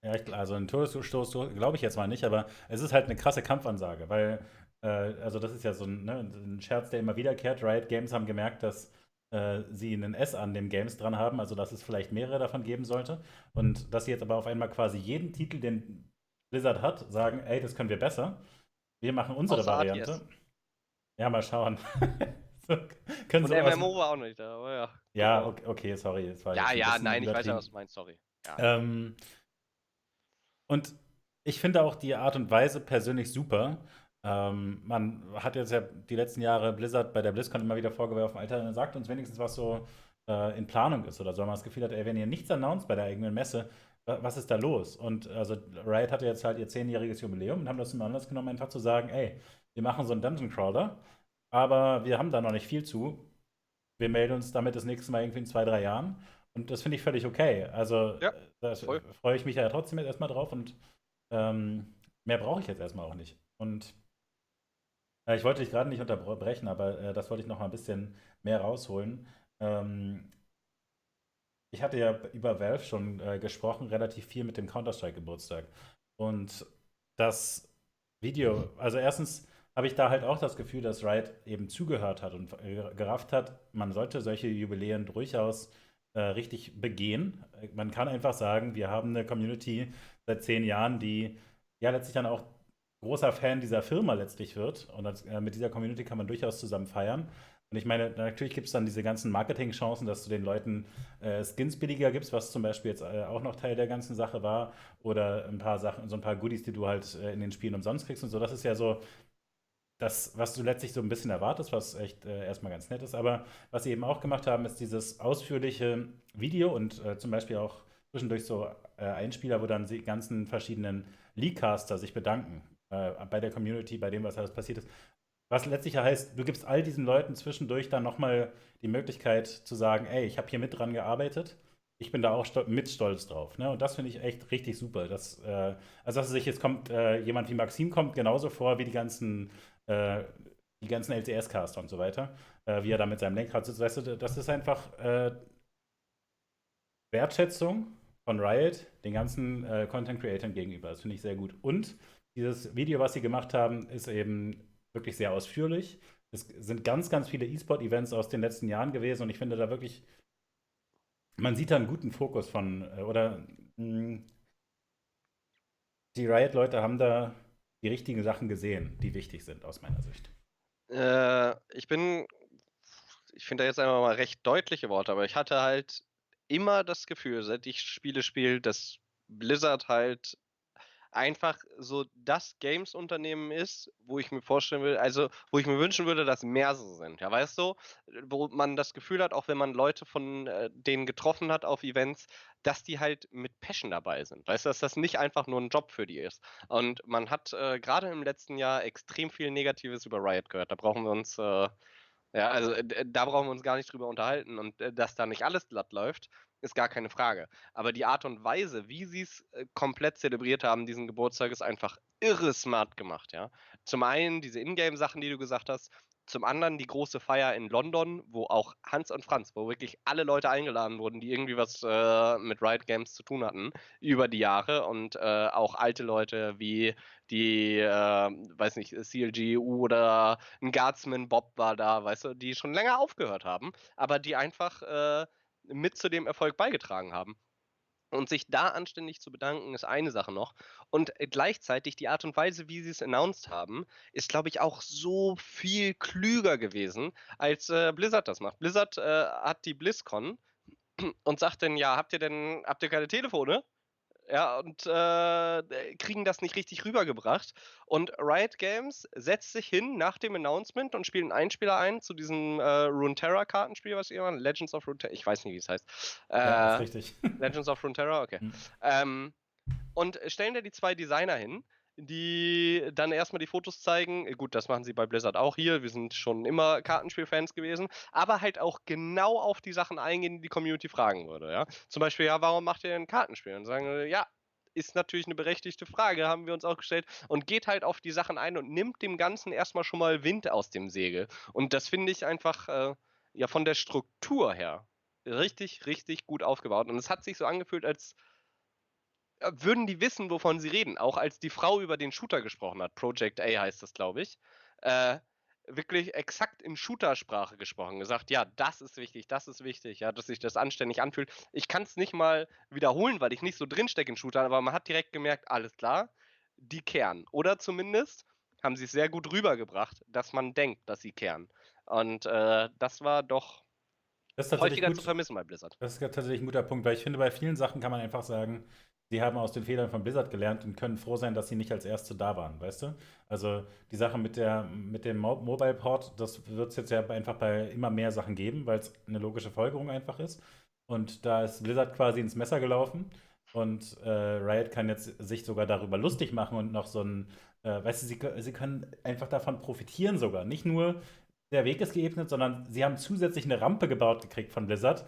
ja, ich, also einen Todesstoß glaube ich jetzt mal nicht, aber es ist halt eine krasse Kampfansage, weil, äh, also das ist ja so ein, ne, ein Scherz, der immer wiederkehrt. Riot Games haben gemerkt, dass äh, sie einen S an dem Games dran haben, also dass es vielleicht mehrere davon geben sollte. Und dass sie jetzt aber auf einmal quasi jeden Titel, den Blizzard hat, sagen, ey, das können wir besser. Wir machen unsere
Außer
Variante.
RTS.
Ja, mal schauen. können
Und MMO war auch noch nicht da, aber ja.
ja, okay, okay, sorry. Das war
Ja, ja, nein, ich weiß ja, was du meinst, sorry. Ja.
Ähm, und ich finde auch die Art und Weise persönlich super. Ähm, man hat jetzt ja die letzten Jahre Blizzard bei der BlizzCon immer wieder vorgeworfen, Alter, sagt uns wenigstens, was so äh, in Planung ist oder so. Man das Gefühl hat, ey, wenn ihr nichts announced bei der eigenen Messe, wa- was ist da los? Und also Riot hatte jetzt halt ihr zehnjähriges Jubiläum und haben das zum Anlass genommen, einfach zu sagen, ey, wir machen so einen Dungeon Crawler, aber wir haben da noch nicht viel zu. Wir melden uns damit das nächste Mal irgendwie in zwei, drei Jahren. Und das finde ich völlig okay. Also
Ja,
da freue ich mich ja trotzdem jetzt erstmal drauf und ähm, mehr brauche ich jetzt erstmal auch nicht. Und äh, ich wollte dich gerade nicht unterbrechen, aber äh, das wollte ich noch mal ein bisschen mehr rausholen. Ähm, ich hatte ja über Valve schon äh, gesprochen, relativ viel mit dem Counter-Strike-Geburtstag. Und das Video, also erstens habe ich da halt auch das Gefühl, dass Riot eben zugehört hat und äh, gerafft hat, man sollte solche Jubiläen durchaus äh, richtig begehen. Man kann einfach sagen, wir haben eine Community seit zehn Jahren, die ja letztlich dann auch großer Fan dieser Firma letztlich wird. Und das, äh, mit dieser Community kann man durchaus zusammen feiern. Und ich meine, natürlich gibt es dann diese ganzen Marketing-Chancen, dass du den Leuten äh, Skins billiger gibst, was zum Beispiel jetzt äh, auch noch Teil der ganzen Sache war. Oder ein paar Sachen, so ein paar Goodies, die du halt äh, in den Spielen umsonst kriegst und so. Das ist ja so das, was du letztlich so ein bisschen erwartest, was echt äh, erstmal ganz nett ist. Aber was sie eben auch gemacht haben, ist dieses ausführliche Video und äh, zum Beispiel auch zwischendurch so äh, Einspieler, wo dann die ganzen verschiedenen Leakcaster sich bedanken äh, bei der Community, bei dem, was alles passiert ist. Was letztlich heißt, du gibst all diesen Leuten zwischendurch dann nochmal die Möglichkeit zu sagen, ey, ich habe hier mit dran gearbeitet. Ich bin da auch stol mit stolz drauf. Ne? Und das finde ich echt richtig super. Das, äh, also, dass sich jetzt kommt, äh, jemand wie Maxim kommt genauso vor wie die ganzen, äh, die ganzen LCS-Caster und so weiter, äh, wie er da mit seinem Lenkrad sitzt. Weißt du, das ist einfach äh, Wertschätzung von Riot den ganzen äh, Content Creatern gegenüber. Das finde ich sehr gut. Und dieses Video, was sie gemacht haben, ist eben wirklich sehr ausführlich. Es sind ganz, ganz viele E-Sport-Events aus den letzten Jahren gewesen und ich finde da wirklich, man sieht da einen guten Fokus von, äh, oder mh, die Riot-Leute haben da die richtigen Sachen gesehen, die wichtig sind aus meiner Sicht.
Äh, ich bin, ich finde da jetzt einfach mal recht deutliche Worte, aber ich hatte halt immer das Gefühl, seit ich Spiele spiele, dass Blizzard halt einfach so das Games-Unternehmen ist, wo ich mir vorstellen will, also wo ich mir wünschen würde, dass mehr so sind. Ja, weißt du, wo man das Gefühl hat, auch wenn man Leute von äh, denen getroffen hat auf Events, dass die halt mit Passion dabei sind. Weißt du, dass das nicht einfach nur ein Job für die ist. Und man hat äh, gerade im letzten Jahr extrem viel Negatives über Riot gehört. Da brauchen wir uns äh, ja, also äh, da brauchen wir uns gar nicht drüber unterhalten. Und äh, dass da nicht alles glatt läuft, ist gar keine Frage. Aber die Art und Weise, wie sie es äh, komplett zelebriert haben, diesen Geburtstag, ist einfach irre smart gemacht, ja. Zum einen diese Ingame-Sachen, die du gesagt hast. Zum anderen die große Feier in London, wo auch Hans und Franz, wo wirklich alle Leute eingeladen wurden, die irgendwie was äh, mit Riot Games zu tun hatten über die Jahre und äh, auch alte Leute wie die, äh, weiß nicht, CLGU oder ein Guardsman Bob war da, weißt du, die schon länger aufgehört haben, aber die einfach äh, mit zu dem Erfolg beigetragen haben. Und sich da anständig zu bedanken, ist eine Sache noch. Und äh, gleichzeitig die Art und Weise, wie sie es announced haben, ist, glaube ich, auch so viel klüger gewesen, als äh, Blizzard das macht. Blizzard äh, hat die BlizzCon und sagt dann, ja, habt ihr denn, habt ihr keine Telefone? Ja, und äh, kriegen das nicht richtig rübergebracht. Und Riot Games setzt sich hin nach dem Announcement und spielt einen Einspieler ein zu diesem äh, Runeterra-Kartenspiel, was ihr macht. Legends of Runeterra, ich weiß nicht, wie es heißt.
Ja,
Äh,
ist richtig.
Legends of Runeterra, okay.
Hm.
Ähm, und stellen da die zwei Designer hin, die dann erstmal die Fotos zeigen. Äh, Gut, das machen sie bei Blizzard auch hier. Wir sind schon immer Kartenspielfans gewesen, aber halt auch genau auf die Sachen eingehen, die die Community fragen würde. Ja? Zum Beispiel, ja, warum macht ihr denn ein Kartenspiel? Und sagen, äh, ja, ist natürlich eine berechtigte Frage, haben wir uns auch gestellt. Und geht halt auf die Sachen ein und nimmt dem Ganzen erstmal schon mal Wind aus dem Segel. Und das finde ich einfach, äh, ja, von der Struktur her richtig, richtig gut aufgebaut. Und es hat sich so angefühlt, als würden die wissen, wovon sie reden. Auch als die Frau über den Shooter gesprochen hat, Project A heißt das, glaube ich, äh, wirklich exakt in Shooter-Sprache gesprochen, gesagt, ja, das ist wichtig, das ist wichtig, ja, dass sich das anständig anfühlt. Ich kann es nicht mal wiederholen, weil ich nicht so drinstecke in Shooter, aber man hat direkt gemerkt, alles klar, die kehren. Oder zumindest haben sie es sehr gut rübergebracht, dass man denkt, dass sie kehren. Und äh, das war doch häufiger gut. zu vermissen bei Blizzard.
Das ist tatsächlich ein guter Punkt, weil ich finde, bei vielen Sachen kann man einfach sagen, sie haben aus den Fehlern von Blizzard gelernt und können froh sein, dass sie nicht als Erste da waren, weißt du? Also die Sache mit, der, mit dem Mo Mobile Port, das wird es jetzt ja einfach bei immer mehr Sachen geben, weil es eine logische Folgerung einfach ist. Und da ist Blizzard quasi ins Messer gelaufen. Und äh, Riot kann jetzt sich sogar darüber lustig machen und noch so ein, äh, weißt du, sie, sie können einfach davon profitieren sogar. Nicht nur der Weg ist geebnet, sondern sie haben zusätzlich eine Rampe gebaut gekriegt von Blizzard,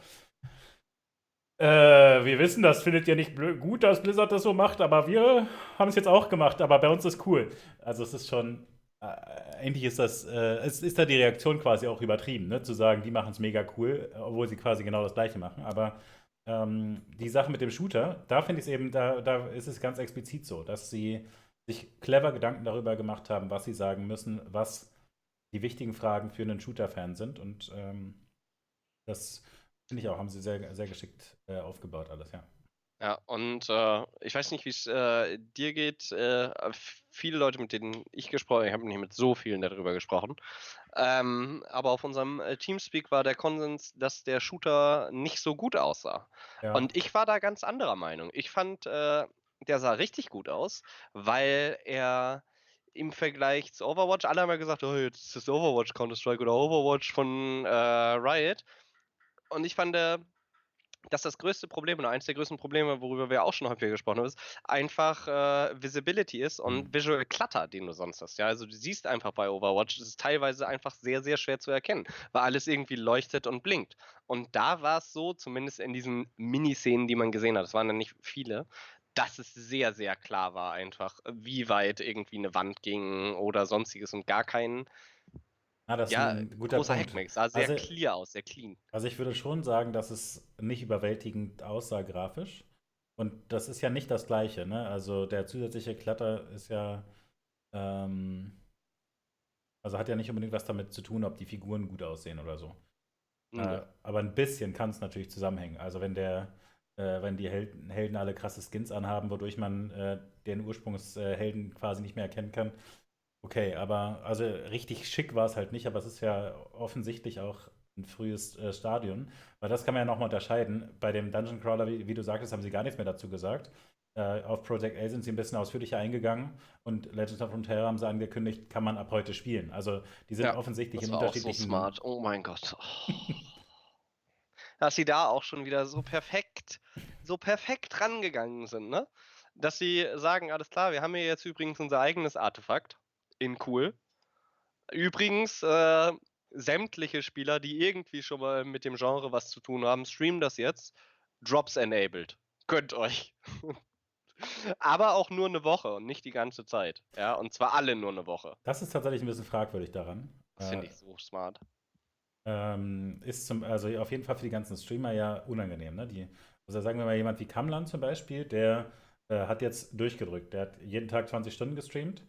äh, wir wissen, das findet ihr nicht gut, dass Blizzard das so macht, aber wir haben es jetzt auch gemacht, aber bei uns ist cool. Also es ist schon, äh, eigentlich ist das, äh, es ist da die Reaktion quasi auch übertrieben, ne? zu sagen, die machen es mega cool, obwohl sie quasi genau das gleiche machen. Aber ähm, die Sache mit dem Shooter, da finde ich es eben, da, da ist es ganz explizit so, dass sie sich clever Gedanken darüber gemacht haben, was sie sagen müssen, was die wichtigen Fragen für einen Shooter-Fan sind. Und ähm, das Finde ich auch, haben sie sehr, sehr geschickt äh, aufgebaut, alles, ja.
Ja, und äh, ich weiß nicht, wie es äh, dir geht. Äh, viele Leute, mit denen ich gesprochen habe, ich habe nicht mit so vielen darüber gesprochen. Ähm, aber auf unserem äh, Teamspeak war der Konsens, dass der Shooter nicht so gut aussah. Ja. Und ich war da ganz anderer Meinung. Ich fand, äh, der sah richtig gut aus, weil er im Vergleich zu Overwatch, alle haben ja gesagt, oh, jetzt ist das Overwatch Counter-Strike oder Overwatch von äh, Riot. Und ich fand, äh, dass das größte Problem oder eines der größten Probleme, worüber wir auch schon häufiger gesprochen haben, ist einfach äh, Visibility ist und mhm. Visual Clutter, den du sonst hast. Ja, also du siehst einfach bei Overwatch, das ist teilweise einfach sehr, sehr schwer zu erkennen, weil alles irgendwie leuchtet und blinkt. Und da war es so, zumindest in diesen Miniszenen, die man gesehen hat, das waren dann nicht viele, dass es sehr, sehr klar war einfach, wie weit irgendwie eine Wand ging oder sonstiges und gar keinen
Ah, das ja, ist ein guter großer Punkt.
Hackmax, sah sehr also, clear aus, sehr clean.
Also ich würde schon sagen, dass es nicht überwältigend aussah grafisch. Und das ist ja nicht das Gleiche, ne? Also der zusätzliche Klatter ist ja, ähm, also hat ja nicht unbedingt was damit zu tun, ob die Figuren gut aussehen oder so. Mhm. Äh, aber ein bisschen kann es natürlich zusammenhängen. Also wenn der, äh, wenn die Helden, Helden, alle krasse Skins anhaben, wodurch man äh, den Ursprungshelden quasi nicht mehr erkennen kann, Okay, aber also richtig schick war es halt nicht, aber es ist ja offensichtlich auch ein frühes äh, Stadion, weil das kann man ja nochmal unterscheiden. Bei dem Dungeon Crawler, wie, wie, du sagtest, haben sie gar nichts mehr dazu gesagt. Äh, auf Project A sind sie ein bisschen ausführlicher eingegangen und Legends of Runeterra haben sie angekündigt, kann man ab heute spielen. Also die sind ja, offensichtlich in unterschiedlichen.
Auch so smart. Oh mein Gott. Oh. Dass sie da auch schon wieder so perfekt, so perfekt rangegangen sind, ne? Dass sie sagen, alles klar, wir haben hier jetzt übrigens unser eigenes Artefakt in cool. Übrigens, äh, sämtliche Spieler, die irgendwie schon mal mit dem Genre was zu tun haben, streamen das jetzt. Drops enabled. Könnt euch. Aber auch nur eine Woche und nicht die ganze Zeit. Ja, und zwar alle nur eine Woche.
Das ist tatsächlich ein bisschen fragwürdig daran.
Das finde äh, ich so smart.
Ähm, ist zum, also auf jeden Fall für die ganzen Streamer ja unangenehm. Ne? Die, also sagen wir mal jemand wie Kamlan zum Beispiel, der äh, hat jetzt durchgedrückt. Der hat jeden Tag 20 Stunden gestreamt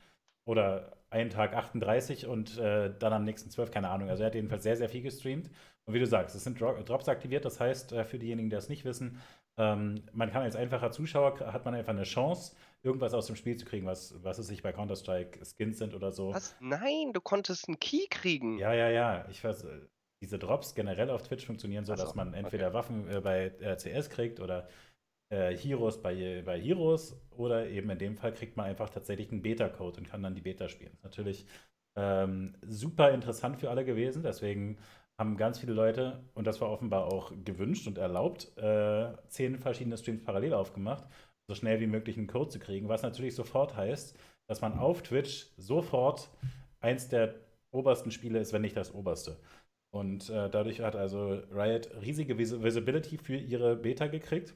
oder einen Tag 38 und äh, dann am nächsten 12, keine Ahnung. Also er hat jedenfalls sehr, sehr viel gestreamt. Und wie du sagst, es sind Drops aktiviert. Das heißt, äh, für diejenigen, die das nicht wissen, ähm, man kann als einfacher Zuschauer, hat man einfach eine Chance, irgendwas aus dem Spiel zu kriegen, was, was es sich bei Counter-Strike Skins sind oder so.
Was? Nein, du konntest einen Key kriegen.
Ja, ja, ja. Ich weiß, äh, diese Drops generell auf Twitch funktionieren so, so dass man entweder okay. Waffen äh, bei äh, CS kriegt oder äh, Heroes bei, bei Heroes oder eben in dem Fall kriegt man einfach tatsächlich einen Beta-Code und kann dann die Beta spielen. Natürlich ähm, super interessant für alle gewesen, deswegen haben ganz viele Leute, und das war offenbar auch gewünscht und erlaubt, äh, zehn verschiedene Streams parallel aufgemacht, so schnell wie möglich einen Code zu kriegen, was natürlich sofort heißt, dass man auf Twitch sofort eins der obersten Spiele ist, wenn nicht das oberste. Und äh, dadurch hat also Riot riesige Vis Visibility für ihre Beta gekriegt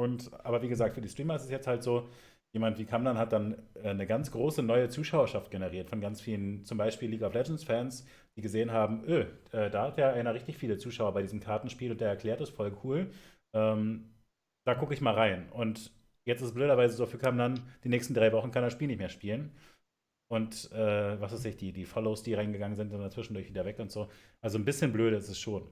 Und, aber wie gesagt, für die Streamer ist es jetzt halt so, jemand wie Kamlan hat dann äh, eine ganz große neue Zuschauerschaft generiert von ganz vielen, zum Beispiel League of Legends-Fans, die gesehen haben, öh, äh, da hat ja einer richtig viele Zuschauer bei diesem Kartenspiel und der erklärt es voll cool. Ähm, da gucke ich mal rein. Und jetzt ist es blöderweise so, für Kamlan, die nächsten drei Wochen kann das Spiel nicht mehr spielen. Und äh, was weiß ich, die, die Follows, die reingegangen sind, sind dann zwischendurch wieder weg und so. Also ein bisschen blöd ist es schon.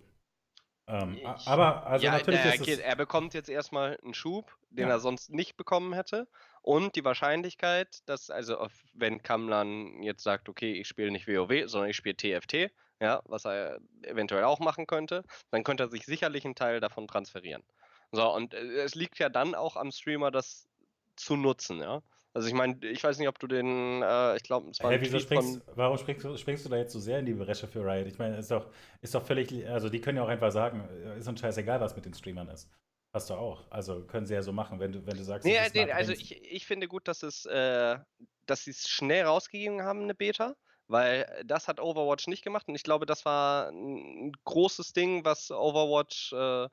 Ähm, aber also
ja,
natürlich
er,
ist es,
er bekommt jetzt erstmal einen Schub, den
Ja.
er sonst nicht bekommen hätte. Und die Wahrscheinlichkeit, dass, also wenn Kamlan jetzt sagt, okay, ich spiele nicht WoW, sondern ich spiele TFT, ja, was er eventuell auch machen könnte, dann könnte er sich sicherlich einen Teil davon transferieren. So, und äh, es liegt ja dann auch am Streamer, das zu nutzen, ja. Also ich meine, ich weiß nicht, ob du den, äh, ich glaube, es war
wieso springst, warum springst du, springst du da jetzt so sehr in die Bresche für Riot? Ich meine, ist doch, ist doch völlig, also die können ja auch einfach sagen, äh, ist uns scheißegal, was mit den Streamern ist. Hast du auch. Also können sie ja so machen, wenn du, wenn du sagst,
Nee, äh, nee, also ich, ich finde gut, dass es, äh, dass sie es schnell rausgegeben haben, eine Beta, weil das hat Overwatch nicht gemacht und ich glaube, das war ein großes Ding, was Overwatch, äh,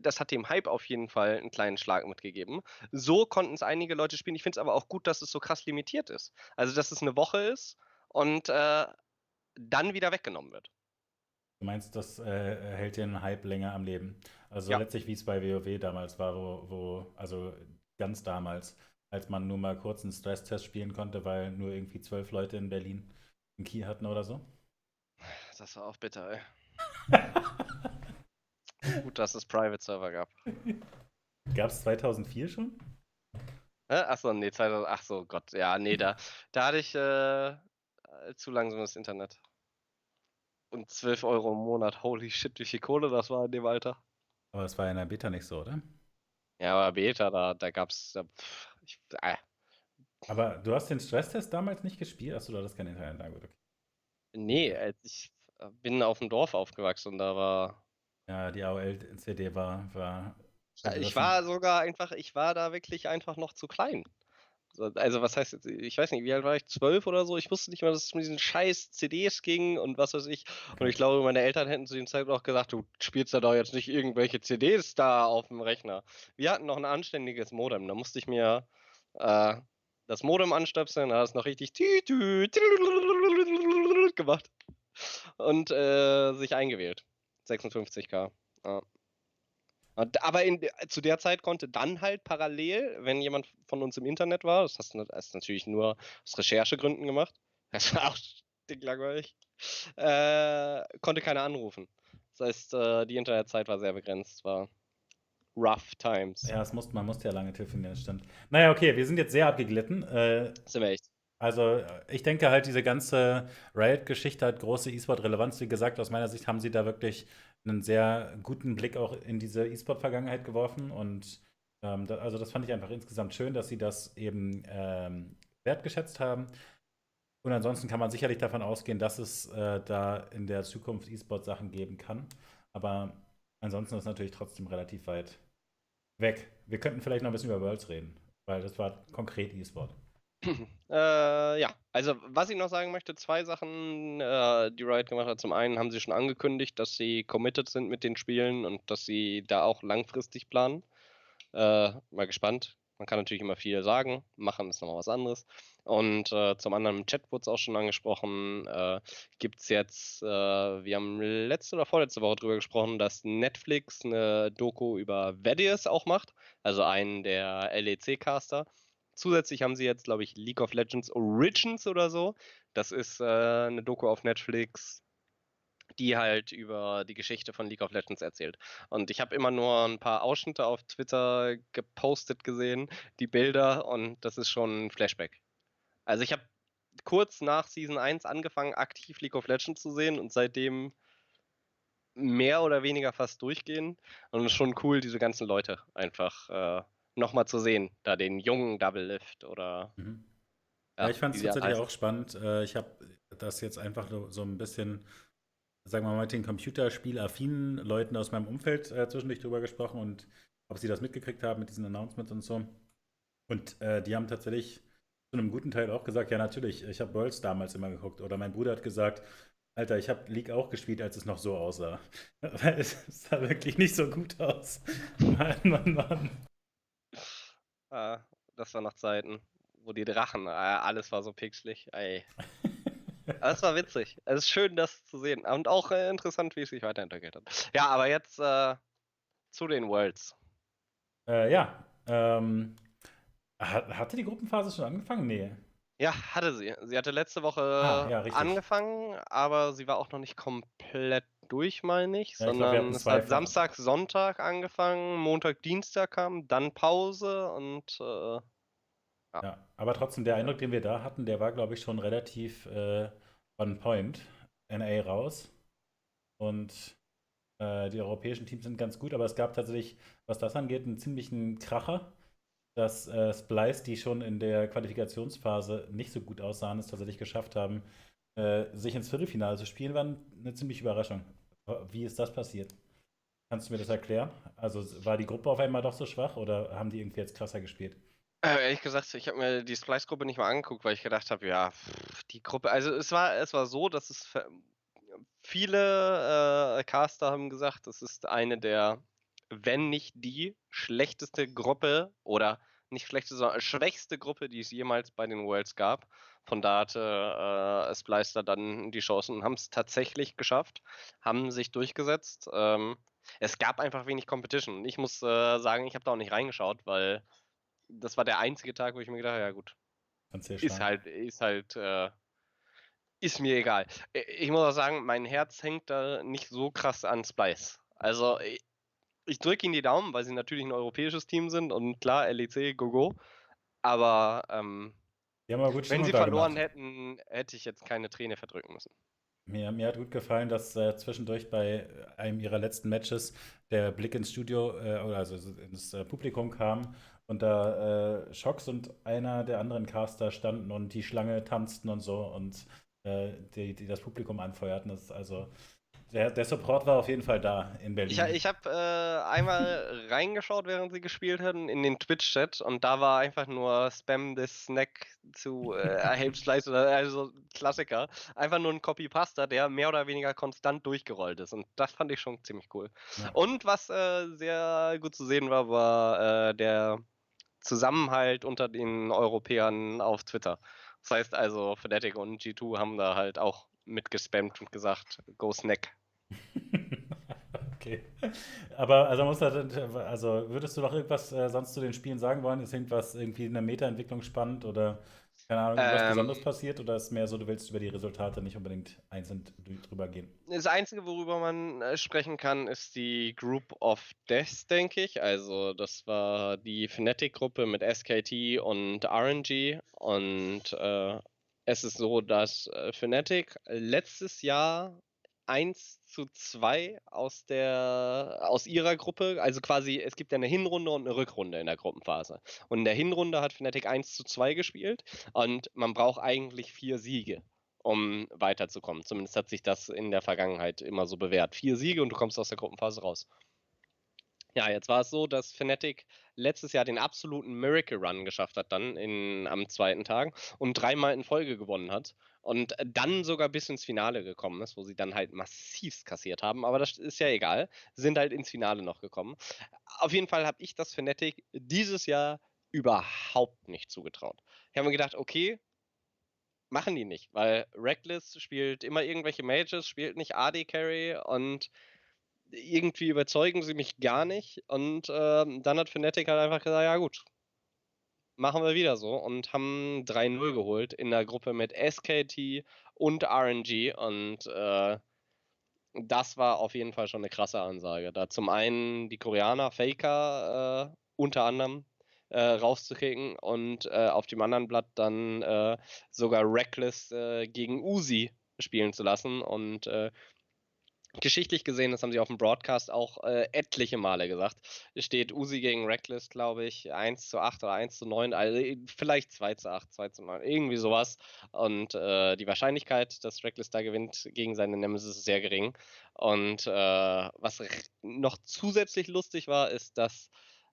das hat dem Hype auf jeden Fall einen kleinen Schlag mitgegeben. So konnten es einige Leute spielen. Ich finde es aber auch gut, dass es so krass limitiert ist. Also, dass es eine Woche ist und äh, dann wieder weggenommen wird.
Du meinst, das äh, hält den Hype länger am Leben. Also
Ja.
letztlich, wie es bei WoW damals war, wo, wo, also ganz damals, als man nur mal kurz einen Stresstest spielen konnte, weil nur irgendwie zwölf Leute in Berlin einen Key hatten oder so.
Das war auch bitter, ey. gut, dass es Private Server gab.
Gab es 2004 schon?
Hä? Achso, nee, 2000, ach so, Gott, ja, nee, da, da hatte ich äh, äh, zu langsames Internet. Und 12 Euro im Monat, holy shit, wie viel Kohle das war in dem Alter.
Aber das war ja in der Beta nicht so, oder?
Ja, aber Beta, da, da gab's, da, pff, ich, äh,
Aber du hast den Stresstest damals nicht gespielt? Achso, du hattest kein Internet. Na gut, okay.
nee, äh, ich äh, bin auf dem Dorf aufgewachsen und da war,
Ja, die AOL-CD war, war.
Ja, ich war sogar einfach, ich war da wirklich einfach noch zu klein. So, Also was heißt jetzt, ich weiß nicht, wie alt war ich, zwölf oder so? Ich wusste nicht mal, dass es mit diesen scheiß CDs ging und was weiß ich. Und ich glaube, meine Eltern hätten zu dem Zeitpunkt auch gesagt, du spielst da doch jetzt nicht irgendwelche CDs da auf dem Rechner. Wir hatten noch ein anständiges Modem, da musste ich mir äh, das Modem anstöpseln, da hat es noch richtig gemacht und äh, sich eingewählt. 56k. Ja. Aber in, zu der Zeit konnte dann halt parallel, wenn jemand von uns im Internet war, das hast du du natürlich nur aus Recherchegründen gemacht, das war auch stinklangweilig, äh, konnte keiner anrufen. Das heißt, äh, die Internetzeit war sehr begrenzt, war rough times.
Ja, es muss, man musste ja lange telefonieren, das stimmt. Naja, okay, wir sind jetzt sehr abgeglitten. Äh,
Sind wir echt.
Also, ich denke halt, diese ganze Riot-Geschichte hat große E-Sport-Relevanz. Wie gesagt, aus meiner Sicht haben sie da wirklich einen sehr guten Blick auch in diese E-Sport-Vergangenheit geworfen. Und ähm, da, also, das fand ich einfach insgesamt schön, dass sie das eben ähm, wertgeschätzt haben. Und ansonsten kann man sicherlich davon ausgehen, dass es äh, da in der Zukunft E-Sport-Sachen geben kann. Aber ansonsten ist es natürlich trotzdem relativ weit weg. Wir könnten vielleicht noch ein bisschen über Worlds reden, weil das war konkret E-Sport.
Äh, ja, also was ich noch sagen möchte, zwei Sachen, äh, die Riot gemacht hat. Zum einen haben sie schon angekündigt, dass sie committed sind mit den Spielen und dass sie da auch langfristig planen. Äh, mal gespannt. Man kann natürlich immer viel sagen, machen ist nochmal was anderes. Und äh, zum anderen im Chat wurde es auch schon angesprochen, äh, gibt es jetzt, äh, wir haben letzte oder vorletzte Woche drüber gesprochen, dass Netflix eine Doku über Vedius auch macht, also einen der LEC-Caster. Zusätzlich haben sie jetzt, glaube ich, League of Legends Origins oder so. Das ist äh, eine Doku auf Netflix, die halt über die Geschichte von League of Legends erzählt. Und ich habe immer nur ein paar Ausschnitte auf Twitter gepostet gesehen, die Bilder, und das ist schon ein Flashback. Also ich habe kurz nach Season 1 angefangen, aktiv League of Legends zu sehen und seitdem mehr oder weniger fast durchgehen. Und es ist schon cool, diese ganzen Leute einfach äh, nochmal zu sehen. Da den jungen Double Lift oder.
Mhm. Ja, ich fand es tatsächlich auch spannend. Äh, Ich habe das jetzt einfach so- so ein bisschen, sagen wir mal, mit den computerspielaffinen Leuten aus meinem Umfeld äh, zwischendurch drüber gesprochen und ob sie das mitgekriegt haben mit diesen Announcements und so. Und äh, die haben tatsächlich zu einem guten Teil auch gesagt, ja natürlich, ich habe Worlds damals immer geguckt. Oder mein Bruder hat gesagt, Alter, ich habe League auch gespielt, als es noch so aussah. Weil es sah wirklich nicht so gut aus. Mann, Mann, Mann.
Ah, das war noch Zeiten, wo die Drachen, äh, alles war so pixelig. Ey. Das war witzig. Es ist schön, das zu sehen. Und auch äh, interessant, wie es sich weiterentwickelt hat. Ja, aber jetzt äh, zu den Worlds.
Äh, ja. Ähm, hatte die Gruppenphase schon angefangen? Nee.
Ja, hatte sie. Sie hatte letzte Woche ah, ja, angefangen, aber sie war auch noch nicht komplett durch, meine ich, ja, sondern ich glaub, es hat Samstag, Sonntag angefangen, Montag, Dienstag kam, dann Pause und äh, ja.
ja. Aber trotzdem, der Eindruck, den wir da hatten, der war, glaube ich, schon relativ äh, on point. NA raus. Und äh, die europäischen Teams sind ganz gut, aber es gab tatsächlich, was das angeht, einen ziemlichen Kracher dass äh, Splice, die schon in der Qualifikationsphase nicht so gut aussahen, es tatsächlich geschafft haben, äh, sich ins Viertelfinale zu spielen, war eine ziemliche Überraschung. Wie ist das passiert? Kannst du mir das erklären? Also war die Gruppe auf einmal doch so schwach oder haben die irgendwie jetzt krasser gespielt?
Äh, ehrlich gesagt, ich habe mir die Splice-Gruppe nicht mal angeguckt, weil ich gedacht habe, ja, die Gruppe, also es war, es war so, dass es viele äh, Caster haben gesagt, es ist eine der wenn nicht die schlechteste Gruppe oder nicht schlechteste, sondern schwächste Gruppe, die es jemals bei den Worlds gab. Von da hatte äh, Splicer dann die Chancen und haben es tatsächlich geschafft, haben sich durchgesetzt. Ähm, es gab einfach wenig Competition. Ich muss äh, sagen, ich habe da auch nicht reingeschaut, weil das war der einzige Tag, wo ich mir gedacht habe, ja gut, ist halt, ist halt, äh, ist mir egal. Ich muss auch sagen, mein Herz hängt da nicht so krass an Splice. Also ich drücke ihnen die Daumen, weil sie natürlich ein europäisches Team sind und klar, LEC, Gogo. Aber ähm, wenn sie verloren gemacht. hätten, hätte ich jetzt keine Träne verdrücken müssen.
Mir, mir hat gut gefallen, dass äh, zwischendurch bei einem ihrer letzten Matches der Blick ins Studio, äh, also ins äh, Publikum kam und da äh, Schocks und einer der anderen Caster standen und die Schlange tanzten und so und äh, die, die das Publikum anfeuerten. Das ist also der, der, Support war auf jeden Fall da in Berlin.
Ich, ich habe äh, einmal reingeschaut, während sie gespielt hatten, in den Twitch-Chat und da war einfach nur Spam this Snack zu äh, Slice oder also Klassiker. Einfach nur ein Copy-Pasta, der mehr oder weniger konstant durchgerollt ist und das fand ich schon ziemlich cool. Ja. Und was äh, sehr gut zu sehen war, war äh, der Zusammenhalt unter den Europäern auf Twitter. Das heißt also, Fnatic und G2 haben da halt auch mitgespammt und gesagt, go snack.
okay. Aber also, muss das, also würdest du noch irgendwas äh, sonst zu den Spielen sagen wollen? Ist irgendwas irgendwie in der Meta-Entwicklung spannend oder keine Ahnung, was ähm, Besonderes passiert? Oder ist es mehr so, du willst über die Resultate nicht unbedingt einzeln drüber gehen?
Das Einzige, worüber man äh, sprechen kann, ist die Group of Death, denke ich. Also, das war die Fnatic-Gruppe mit SKT und RNG. Und äh, es ist so, dass äh, Fnatic letztes Jahr 1 zu 2 aus der aus ihrer Gruppe, also quasi, es gibt ja eine Hinrunde und eine Rückrunde in der Gruppenphase. Und in der Hinrunde hat Fnatic 1 zu 2 gespielt und man braucht eigentlich vier Siege, um weiterzukommen. Zumindest hat sich das in der Vergangenheit immer so bewährt. Vier Siege und du kommst aus der Gruppenphase raus. Ja, jetzt war es so, dass Fnatic letztes Jahr den absoluten Miracle Run geschafft hat, dann in, am zweiten Tag und dreimal in Folge gewonnen hat und dann sogar bis ins Finale gekommen ist, wo sie dann halt massivst kassiert haben. Aber das ist ja egal, sind halt ins Finale noch gekommen. Auf jeden Fall habe ich das Fnatic dieses Jahr überhaupt nicht zugetraut. Ich habe mir gedacht, okay, machen die nicht, weil Reckless spielt immer irgendwelche Mages, spielt nicht AD Carry und irgendwie überzeugen sie mich gar nicht. Und äh, dann hat Fnatic halt einfach gesagt, ja gut, machen wir wieder so und haben 3-0 geholt in der Gruppe mit SKT und RNG und äh, das war auf jeden Fall schon eine krasse Ansage. Da zum einen die Koreaner, Faker äh, unter anderem äh, rauszukicken und äh, auf dem anderen Blatt dann äh, sogar Reckless äh, gegen Uzi spielen zu lassen und geschichtlich gesehen, das haben sie auf dem Broadcast auch äh, etliche Male gesagt, steht Uzi gegen Reckless, glaube ich, 1 zu 8 oder 1 zu 9, also äh, vielleicht 2 zu 8, 2 zu 9, irgendwie sowas. Und äh, die Wahrscheinlichkeit, dass Reckless da gewinnt gegen seine Nemesis ist sehr gering. Und äh, was noch zusätzlich lustig war, ist, dass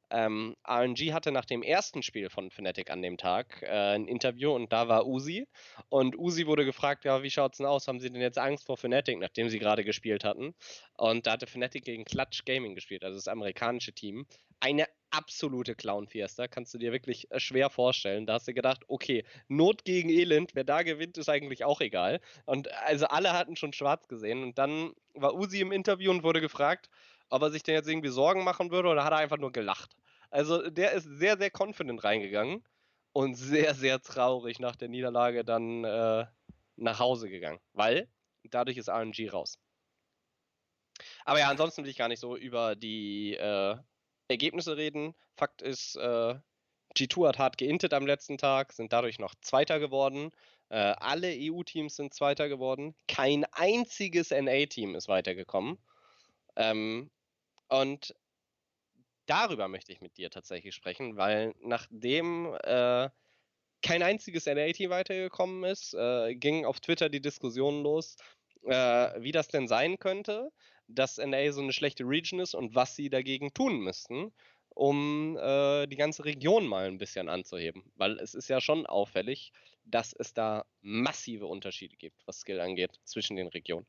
ähm, RNG hatte nach dem ersten Spiel von Fnatic an dem Tag äh, ein Interview und da war Uzi. Und Uzi wurde gefragt, ja, wie schaut's denn aus? Haben sie denn jetzt Angst vor Fnatic, nachdem sie gerade gespielt hatten? Und da hatte Fnatic gegen Clutch Gaming gespielt, also das amerikanische Team. Eine absolute Clown-Fiesta. Kannst du dir wirklich äh, schwer vorstellen. Da hast du gedacht, okay, Not gegen Elend, wer da gewinnt, ist eigentlich auch egal. Und also alle hatten schon schwarz gesehen. Und dann war Uzi im Interview und wurde gefragt, ob er sich denn jetzt irgendwie Sorgen machen würde oder hat er einfach nur gelacht. Also der ist sehr, sehr confident reingegangen und sehr, sehr traurig nach der Niederlage dann äh, nach Hause gegangen, weil dadurch ist RNG raus. Aber ja, ansonsten will ich gar nicht so über die äh, Ergebnisse reden. Fakt ist, äh, G2 hat hart geintet am letzten Tag, sind dadurch noch Zweiter geworden. Äh, alle EU-Teams sind Zweiter geworden. Kein einziges NA-Team ist weitergekommen. Ähm, und darüber möchte ich mit dir tatsächlich sprechen, weil nachdem äh, kein einziges NA-Team weitergekommen ist, äh, ging auf Twitter die Diskussion los, äh, wie das denn sein könnte, dass NA so eine schlechte Region ist und was sie dagegen tun müssten, um äh, die ganze Region mal ein bisschen anzuheben. Weil es ist ja schon auffällig, dass es da massive Unterschiede gibt, was Skill angeht, zwischen den Regionen.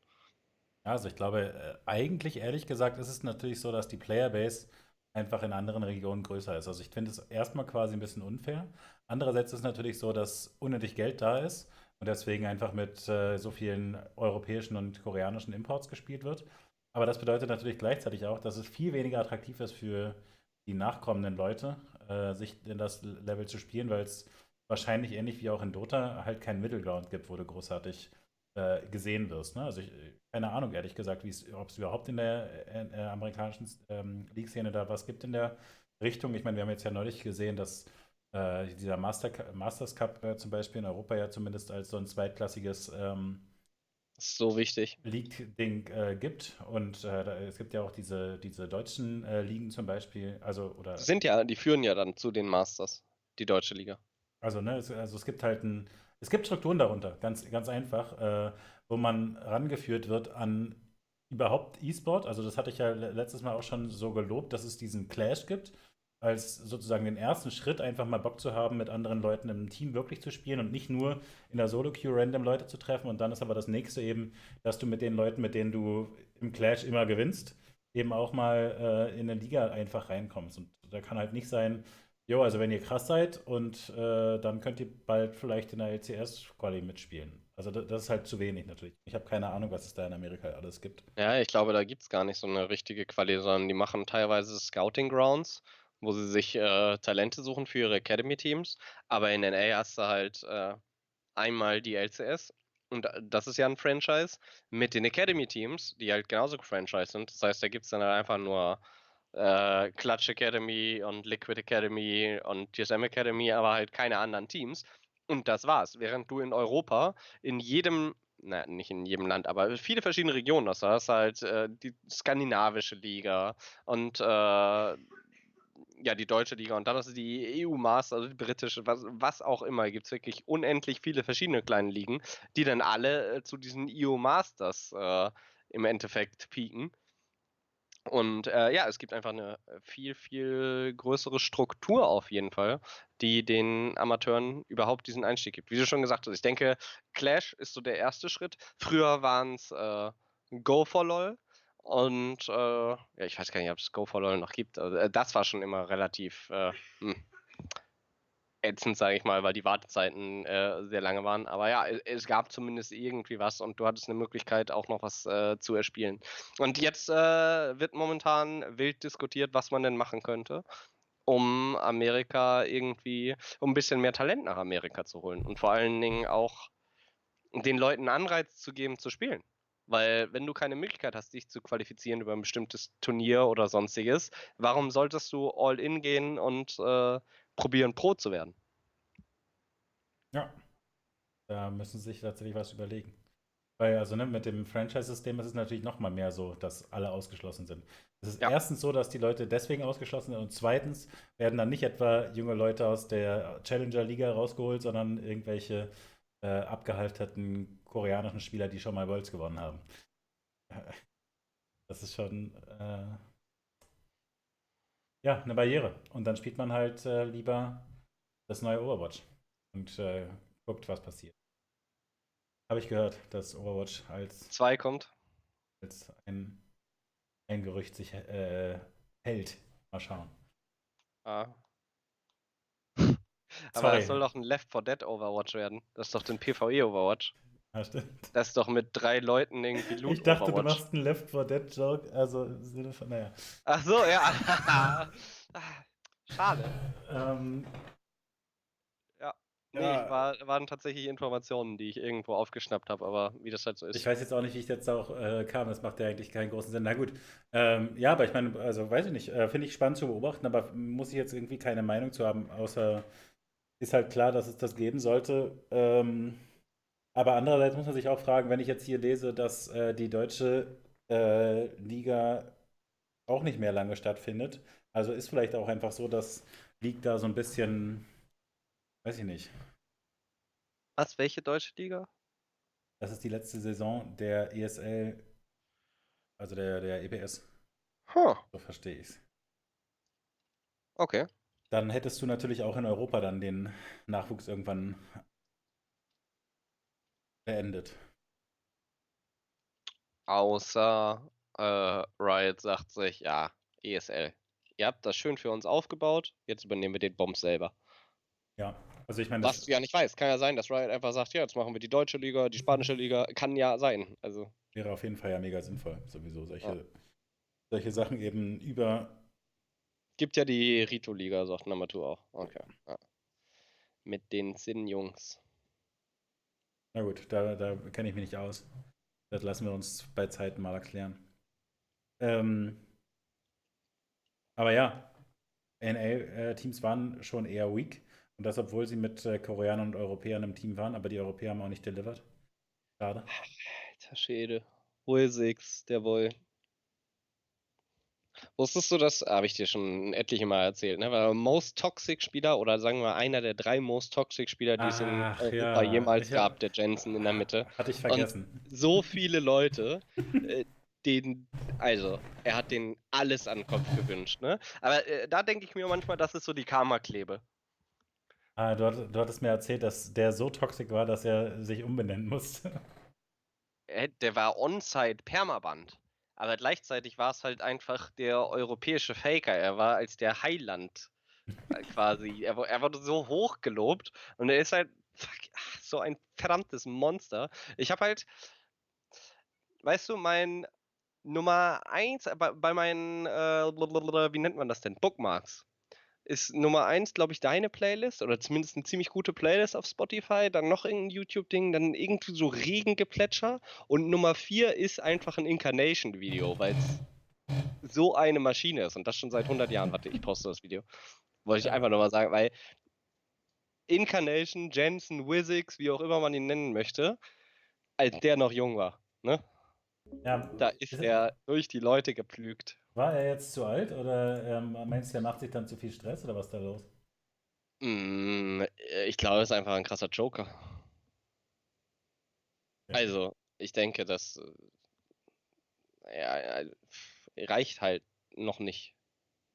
Also ich glaube, äh, eigentlich ehrlich gesagt ist es natürlich so, dass die Playerbase einfach in anderen Regionen größer ist. Also ich finde es erstmal quasi ein bisschen unfair. Andererseits ist es natürlich so, dass unnötig Geld da ist und deswegen einfach mit äh, so vielen europäischen und koreanischen Imports gespielt wird. Aber das bedeutet natürlich gleichzeitig auch, dass es viel weniger attraktiv ist für die nachkommenden Leute, äh, sich in das Level zu spielen, weil es wahrscheinlich ähnlich wie auch in Dota halt keinen Middle gibt, wo du großartig äh, gesehen wirst. Ne? Also ich, keine Ahnung, ehrlich gesagt, ob es überhaupt in der äh, amerikanischen ähm, League-Szene da was gibt in der Richtung. Ich meine, wir haben jetzt ja neulich gesehen, dass äh, dieser Master, Masters Cup äh, zum Beispiel in Europa ja zumindest als so ein zweitklassiges ähm,
so wichtig.
League-Ding äh, gibt. Und äh, es gibt ja auch diese, diese deutschen äh, Ligen zum Beispiel. Also, oder
Sind ja, die führen ja dann zu den Masters, die deutsche Liga.
Also, ne, es, also es gibt halt ein, es gibt Strukturen darunter, ganz, ganz einfach, äh, wo man rangeführt wird an überhaupt E-Sport. Also das hatte ich ja letztes Mal auch schon so gelobt, dass es diesen Clash gibt als sozusagen den ersten Schritt, einfach mal Bock zu haben, mit anderen Leuten im Team wirklich zu spielen und nicht nur in der Solo-Queue random Leute zu treffen. Und dann ist aber das nächste eben, dass du mit den Leuten, mit denen du im Clash immer gewinnst, eben auch mal äh, in eine Liga einfach reinkommst. Und da kann halt nicht sein, jo, also wenn ihr krass seid und äh, dann könnt ihr bald vielleicht in der LCS-Quali mitspielen. Also das, das, ist halt zu wenig natürlich. Ich habe keine Ahnung, was es da in Amerika alles gibt.
Ja, ich glaube, da gibt es gar nicht so eine richtige Quali, sondern die machen teilweise Scouting Grounds wo sie sich äh, Talente suchen für ihre Academy-Teams. Aber in NA hast du halt äh, einmal die LCS und das ist ja ein Franchise mit den Academy-Teams, die halt genauso Franchise sind. Das heißt, da gibt es dann halt einfach nur äh, Clutch Academy und Liquid Academy und TSM Academy, aber halt keine anderen Teams. Und das war's. Während du in Europa in jedem na, nicht in jedem Land, aber viele verschiedene Regionen hast. Da hast halt äh, die skandinavische Liga und äh, ja, die deutsche Liga und dann ist die EU-Master, also die britische, was, was auch immer. Gibt es wirklich unendlich viele verschiedene kleine Ligen, die dann alle äh, zu diesen EU-Masters äh, im Endeffekt pieken. Und äh, ja, es gibt einfach eine viel, viel größere Struktur auf jeden Fall, die den Amateuren überhaupt diesen Einstieg gibt. Wie du schon gesagt hast, ich denke, Clash ist so der erste Schritt. Früher waren es äh, Go for LOL, und äh, ja, ich weiß gar nicht, ob es Go for LOL noch gibt. Also, das war schon immer relativ äh, hm, ätzend, sage ich mal, weil die Wartezeiten äh, sehr lange waren. Aber ja, es, gab zumindest irgendwie was und du hattest eine Möglichkeit, auch noch was äh, zu erspielen. Und jetzt äh, wird momentan wild diskutiert, was man denn machen könnte, um Amerika irgendwie, um ein bisschen mehr Talent nach Amerika zu holen. Und vor allen Dingen auch den Leuten Anreiz zu geben, zu spielen. Weil wenn du keine Möglichkeit hast, dich zu qualifizieren über ein bestimmtes Turnier oder sonstiges, warum solltest du all in gehen und äh, probieren, Pro zu werden?
Ja, da müssen sie sich tatsächlich was überlegen. Weil, also ne, mit dem Franchise-System ist es natürlich noch mal mehr so, dass alle ausgeschlossen sind. Es ist ja. erstens so, dass die Leute deswegen ausgeschlossen sind und zweitens werden dann nicht etwa junge Leute aus der Challenger-Liga rausgeholt, sondern irgendwelche äh, abgehalterten koreanischen Spieler, die schon mal Worlds gewonnen haben. Das ist schon äh, ja eine Barriere. Und dann spielt man halt äh, lieber das neue Overwatch und äh, guckt, was passiert. Habe ich gehört, dass Overwatch als
zwei kommt.
Als ein, ein Gerücht sich äh, hält. Mal schauen.
Ah. Aber das soll doch ein Left 4 Dead Overwatch werden. Das ist doch ein PvE Overwatch.
Ja, stimmt.
Das ist doch mit drei Leuten irgendwie Loot
Ich dachte, du
Overwatch.
machst einen Left 4 Dead Joke, also im Sinne von, naja.
Ach so, ja. Schade.
Ähm,
Nee,
Ja.
war, waren tatsächlich Informationen, die ich irgendwo aufgeschnappt habe, aber wie das halt so ist.
ich weiß jetzt auch nicht, wie ich jetzt auch äh, kam. Das macht ja eigentlich keinen großen Sinn. Na gut. Ähm, ja, aber ich meine, also weiß ich nicht. Äh, Finde ich spannend zu beobachten, aber muss ich jetzt irgendwie keine Meinung zu haben, außer ist halt klar, dass es das geben sollte. Ähm, aber andererseits muss man sich auch fragen, wenn ich jetzt hier lese, dass äh, die deutsche äh, Liga auch nicht mehr lange stattfindet. Also ist vielleicht auch einfach so, dass League da so ein bisschen, weiß ich nicht.
Was? Welche deutsche Liga?
Das ist die letzte Saison der ESL, also der, der EPS,
Huh,
so verstehe ich es.
okay.
Dann hättest du natürlich auch in Europa dann den Nachwuchs irgendwann beendet.
Außer äh, Riot sagt sich, ja, ESL. Ihr habt das schön für uns aufgebaut, jetzt übernehmen wir den Bomb selber.
Ja, also ich meine,
Was du ja nicht weiß, kann ja sein, dass Riot einfach sagt, ja, jetzt machen wir die deutsche Liga, die spanische Liga, kann ja sein. Also,
wäre auf jeden Fall ja mega sinnvoll, sowieso solche, solche Sachen eben über.
gibt ja die Rito-Liga, sagt Namatur auch. Okay. Ja. Mit den Sinn-Jungs.
Na gut, da, da kenne ich mich nicht aus. Das lassen wir uns bei Zeiten mal erklären. Ähm, aber ja, NA-Teams waren schon eher weak. Und das, obwohl sie mit äh, Koreanern und Europäern im Team waren, aber die Europäer haben auch nicht delivered. Schade.
Alter Schäde. Wilsix, der Boy. Wusstest du das? Habe ich dir schon etliche Mal erzählt, ne? Weil Most Toxic Spieler oder sagen wir einer der drei Most Toxic Spieler, die es in Europa
ja.
jemals
hab-
gab, der Jensen in der Mitte.
Hatte ich vergessen.
So viele Leute, äh, den, also, er hat denen alles an den Kopf gewünscht, ne? Aber äh, da denke ich mir manchmal, das ist so die Karma-Klebe.
Ah, du, hatt- du hattest mir erzählt, dass der so toxisch war, dass er sich umbenennen musste.
Er- Der war on-site Permaband. Aber gleichzeitig war es halt einfach der europäische Faker. Er war als der Heiland äh, quasi. Er, er wurde so hoch gelobt und er ist halt fuck, so ein verdammtes Monster. Ich habe halt, weißt du, mein Nummer eins bei, bei meinen, äh, wie nennt man das denn? Bookmarks. Ist Nummer eins, glaube ich, deine Playlist oder zumindest eine ziemlich gute Playlist auf Spotify, dann noch irgendein YouTube-Ding, dann irgendwie so Regengeplätscher und Nummer vier ist einfach ein Incarnation-Video, weil es so eine Maschine ist und das schon seit 100 Jahren. Warte, ich poste das Video. Wollte ich einfach nur mal sagen, weil Incarnation, Jensen, Wizix, wie auch immer man ihn nennen möchte, als der noch jung war, ne?
Ja,
Da ist
Ist-
er durch die Leute gepflügt.
War er jetzt zu alt oder ähm, meinst du, er macht sich dann zu viel Stress oder was da los?
Mm, ich glaube, er ist einfach ein krasser Joker.
Ja.
Also, ich denke, das äh, ja, reicht halt noch nicht.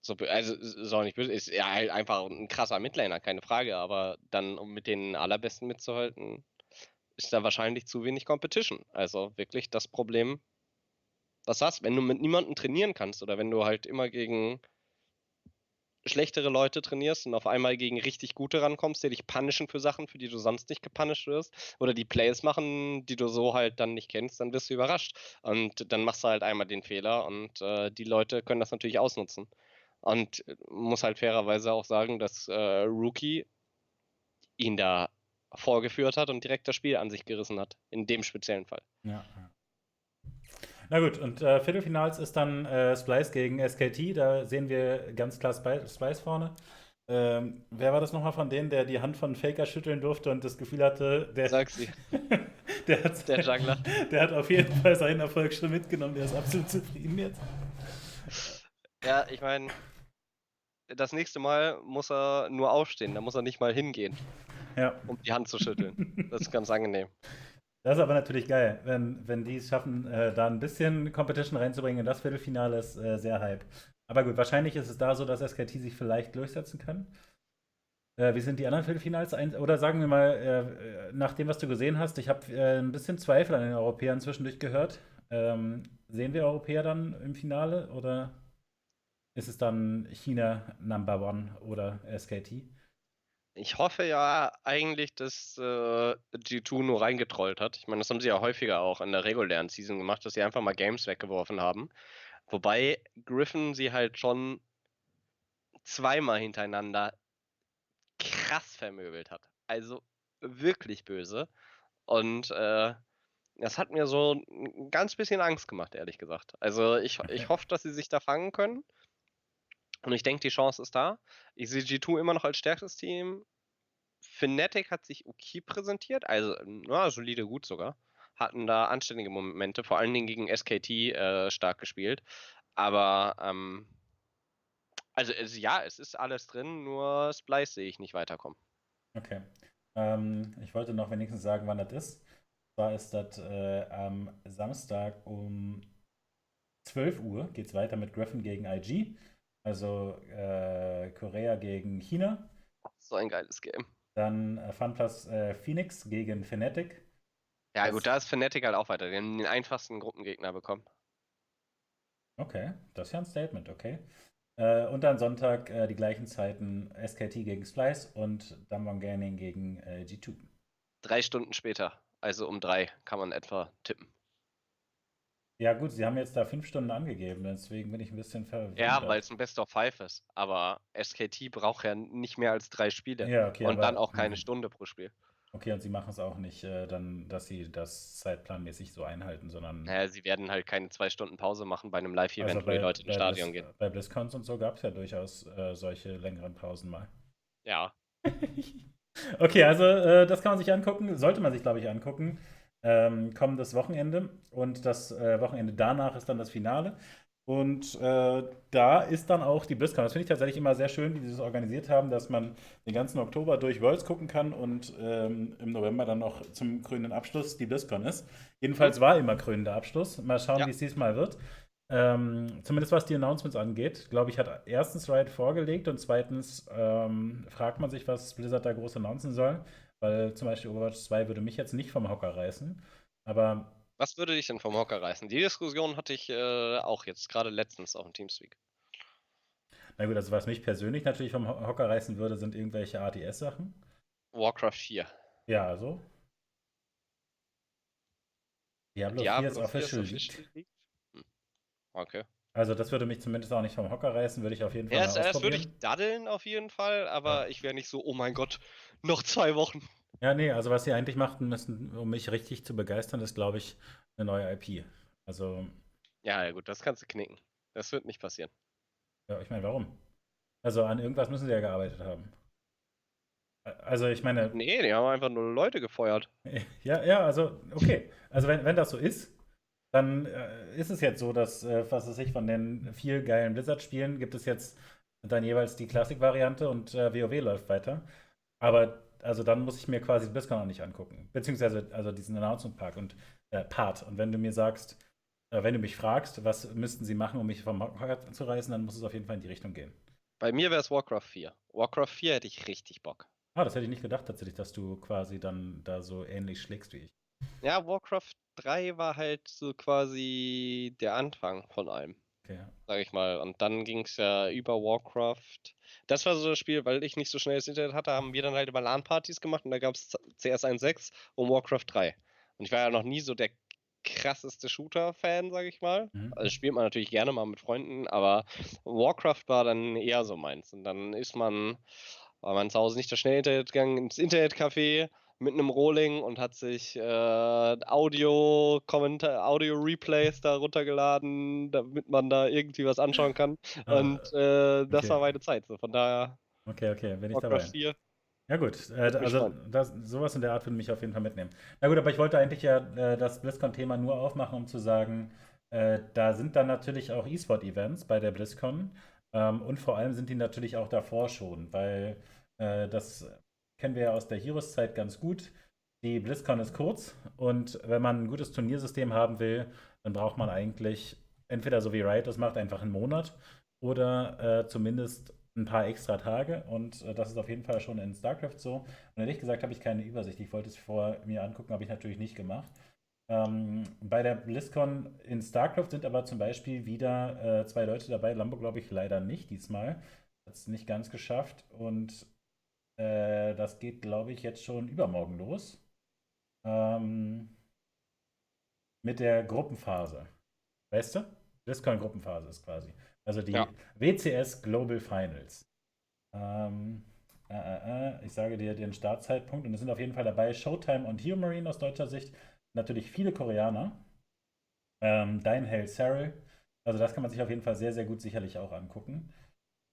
So, also, es ist auch nicht böse, ist ja halt einfach ein krasser Midlaner, keine Frage, aber dann, um mit den Allerbesten mitzuhalten, ist da wahrscheinlich zu wenig Competition. Also wirklich das Problem, was hast, wenn du mit niemandem trainieren kannst oder wenn du halt immer gegen schlechtere Leute trainierst und auf einmal gegen richtig gute rankommst, die dich punishen für Sachen, für die du sonst nicht gepunished wirst, oder die Plays machen, die du so halt dann nicht kennst, dann wirst du überrascht. Und dann machst du halt einmal den Fehler und äh, die Leute können das natürlich ausnutzen. Und äh, muss halt fairerweise auch sagen, dass äh, Rookie ihn da vorgeführt hat und direkt das Spiel an sich gerissen hat. In dem speziellen Fall.
Ja. ja. Na gut, und äh, Viertelfinals ist dann äh, Splice gegen SKT. Da sehen wir ganz klar Spli- Splice vorne. Ähm, wer war das nochmal von denen, der die Hand von Faker schütteln durfte und das Gefühl hatte, der,
Sag sie,
der, hat,
der Juggler.
der hat auf jeden Fall seinen Erfolg schon mitgenommen. Der ist absolut zufrieden jetzt.
Ja, ich meine, das nächste Mal muss er nur aufstehen, da muss er nicht mal hingehen,
Ja.
um die Hand zu schütteln. Das ist ganz angenehm.
Das ist aber natürlich geil, wenn, wenn die es schaffen, äh, da ein bisschen Competition reinzubringen in das Viertelfinale, ist äh, sehr hype. Aber gut, wahrscheinlich ist es da so, dass SKT sich vielleicht durchsetzen können. Äh, wie sind die anderen Viertelfinals? Oder sagen wir mal, äh, nach dem, was du gesehen hast, ich habe äh, ein bisschen Zweifel an den Europäern zwischendurch gehört. Ähm, sehen wir Europäer dann im Finale oder? ist es dann China Number One oder SKT?
Ich hoffe ja eigentlich, dass äh, G2 nur reingetrollt hat. Ich meine, das haben sie ja häufiger auch in der regulären Season gemacht, dass sie einfach mal Games weggeworfen haben. Wobei Griffin sie halt schon zweimal hintereinander krass vermöbelt hat. Also wirklich böse. Und äh, das hat mir so ein ganz bisschen Angst gemacht, ehrlich gesagt. Also ich, ich hoffe, dass sie sich da fangen können. Und ich denke, die Chance ist da. Ich sehe G2 immer noch als stärkstes Team. Fnatic hat sich okay präsentiert, also na, solide gut sogar. Hatten da anständige Momente, vor allen Dingen gegen SKT äh, stark gespielt. Aber ähm, also es, ja, es ist alles drin, nur Splice sehe ich nicht weiterkommen.
Okay. Ähm, ich wollte noch wenigstens sagen, wann das ist. Zwar ist das äh, am Samstag um 12 Uhr geht es weiter mit Griffin gegen IG. Also äh, Korea gegen China.
So ein geiles Game.
Dann äh, FunPlus äh, Phoenix gegen Fnatic.
Ja,
Das-
gut, da ist Fnatic halt auch weiter. Die haben den einfachsten Gruppengegner bekommen.
Okay, das ist ja ein Statement, okay. Äh, und dann Sonntag äh, die gleichen Zeiten SKT gegen Splice und Damwon Gaming gegen äh, G2.
Drei Stunden später, also um drei, kann man etwa tippen.
Ja, gut, sie haben jetzt da fünf Stunden angegeben, deswegen bin ich ein bisschen verwundert.
Ja, weil es ein Best of Five ist. Aber SKT braucht ja nicht mehr als drei Spiele.
Ja, okay,
und
aber-
dann auch keine
Mhm.
Stunde pro Spiel.
Okay, und sie machen es auch nicht, äh, dann, dass sie das zeitplanmäßig so einhalten, sondern
Naja, sie werden halt keine zwei Stunden Pause machen bei einem Live-Event,
also
wo die Leute ins Stadion
Blizz,
gehen.
bei BlizzCons und so gab es ja durchaus äh, solche längeren Pausen mal.
Ja.
Okay, also äh, das kann man sich angucken, sollte man sich, glaube ich, angucken. Ähm, kommendes Wochenende und das äh, Wochenende danach ist dann das Finale. Und äh, da ist dann auch die BlizzCon. Das finde ich tatsächlich immer sehr schön, wie sie das organisiert haben, dass man den ganzen Oktober durch Worlds gucken kann und ähm, im November dann noch zum krönenden Abschluss die BlizzCon ist. Jedenfalls war immer krönender Abschluss. Mal schauen,
Ja.
wie es diesmal wird. Ähm, zumindest was die Announcements angeht, glaube ich, hat erstens Riot vorgelegt und zweitens ähm, fragt man sich, was Blizzard da groß announcen soll, weil zum Beispiel Overwatch 2 würde mich jetzt nicht vom Hocker reißen, aber
Was würde dich denn vom Hocker reißen? Die Diskussion hatte ich äh, auch jetzt gerade letztens auf dem Teamspeak.
na gut, also was mich persönlich natürlich vom Ho- Hocker reißen würde, sind irgendwelche ATS-Sachen.
Warcraft 4.
Ja, also. Diablo, 4 ist official. leaked.
leaked? Hm. Okay.
Also das würde mich zumindest auch nicht vom Hocker reißen, würde ich auf jeden Fall
Ja,
mal
das, das würde
ausprobieren.
ich daddeln auf jeden Fall, aber
Ja.
ich wäre nicht so, oh mein Gott, noch zwei Wochen.
Ja, nee, also was sie eigentlich machen müssen, um mich richtig zu begeistern, ist, glaube ich, eine neue IP. Also,
Ja, ja gut, das kannst du knicken. Das wird nicht passieren.
ja, ich meine, warum? Also an irgendwas müssen sie ja gearbeitet haben. Also ich meine,
Nee, die haben einfach nur Leute gefeuert.
ja, ja, also okay. Also wenn, wenn das so ist, dann äh, ist es jetzt so, dass, äh, was weiß ich, von den vier geilen Blizzard-Spielen gibt es jetzt dann jeweils die Classic-Variante und äh, WoW läuft weiter. Aber also dann muss ich mir quasi BlizzCon auch nicht angucken. Beziehungsweise also diesen Announcement-Park und äh, Part. Und wenn du mir sagst, äh, wenn du mich fragst, was müssten sie machen, um mich vom Hocker zu reißen, dann muss es auf jeden Fall in die Richtung gehen.
Bei mir wäre es Warcraft 4. Warcraft 4 hätte ich richtig Bock.
Ah, das hätte ich nicht gedacht tatsächlich, dass du quasi dann da so ähnlich schlägst wie ich.
Ja, Warcraft 3 war halt so quasi der Anfang von allem,
Okay,
sag ich mal. Und dann ging es ja über Warcraft. Das war so das Spiel, weil ich nicht so schnell das Internet hatte, haben wir dann halt über LAN-Partys gemacht und da gab es CS 1.6 und Warcraft 3. Und ich war ja noch nie so der krasseste Shooter-Fan, sag ich mal.
Mhm.
Also spielt man natürlich gerne mal mit Freunden, aber Warcraft war dann eher so meins. Und dann ist man, war man zu Hause nicht so schnell Internet gegangen, ins Internetcafé mit einem Rohling und hat sich äh, Audio, Kommentar, Audio-Replays da runtergeladen, damit man da irgendwie was anschauen kann.
Ah,
und äh, das
okay.
war meine Zeit. So. Von daher
Okay, okay, bin ich dabei.
4.
Ja gut, äh, also das, sowas in der Art würde mich auf jeden Fall mitnehmen. Na gut, aber ich wollte eigentlich ja äh, das BlizzCon-Thema nur aufmachen, um zu sagen, äh, da sind dann natürlich auch E-Sport-Events bei der BlizzCon ähm, und vor allem sind die natürlich auch davor schon, weil äh, das kennen wir ja aus der Heroes-Zeit ganz gut. Die BlizzCon ist kurz und wenn man ein gutes Turniersystem haben will, dann braucht man eigentlich entweder so wie Riot das macht, einfach einen Monat oder äh, zumindest ein paar extra Tage und äh, das ist auf jeden Fall schon in StarCraft so. Und ehrlich gesagt habe ich keine Übersicht. Ich wollte es vor mir angucken, habe ich natürlich nicht gemacht. Ähm, bei der BlizzCon in StarCraft sind aber zum Beispiel wieder äh, zwei Leute dabei. Lambo glaube ich leider nicht diesmal. Hat es nicht ganz geschafft. Und äh, das geht, glaube ich, jetzt schon übermorgen los. Ähm, mit der Gruppenphase. Weißt du? BlizzCon-Gruppenphase ist quasi. Also die ja. WCS Global Finals. Ähm, äh, äh, äh, ich sage dir den Startzeitpunkt und es sind auf jeden Fall dabei Showtime und Hero Marine aus deutscher Sicht. Natürlich viele Koreaner. Ähm, Dein Hell Cyril. Also das kann man sich auf jeden Fall sehr, sehr gut sicherlich auch angucken.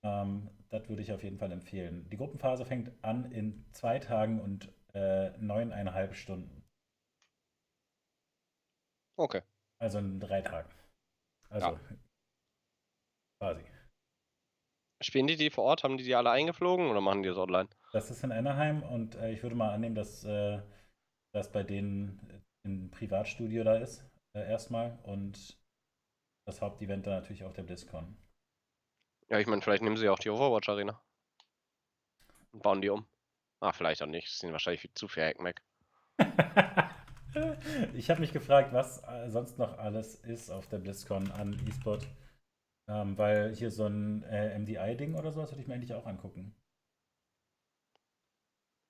Ähm, das würde ich auf jeden Fall empfehlen. Die Gruppenphase fängt an in zwei Tagen und äh, neuneinhalb Stunden.
Okay.
Also in drei Tagen. Also ja. quasi.
Spielen die die vor Ort? Haben die die alle eingeflogen oder machen die das online?
Das ist in Anaheim und äh, ich würde mal annehmen, dass äh, das bei denen im Privatstudio da ist, äh, erstmal. Und das Hauptevent dann natürlich auch der BlizzCon.
Ja, ich meine, vielleicht nehmen sie auch die Overwatch Arena. Und bauen die um. Ah, vielleicht auch nicht. Das sind wahrscheinlich viel zu viel Hackmack.
ich habe mich gefragt, was äh, sonst noch alles ist auf der BlizzCon an E-Sport. Ähm, weil hier so ein äh, MDI-Ding oder sowas würde ich mir eigentlich auch angucken.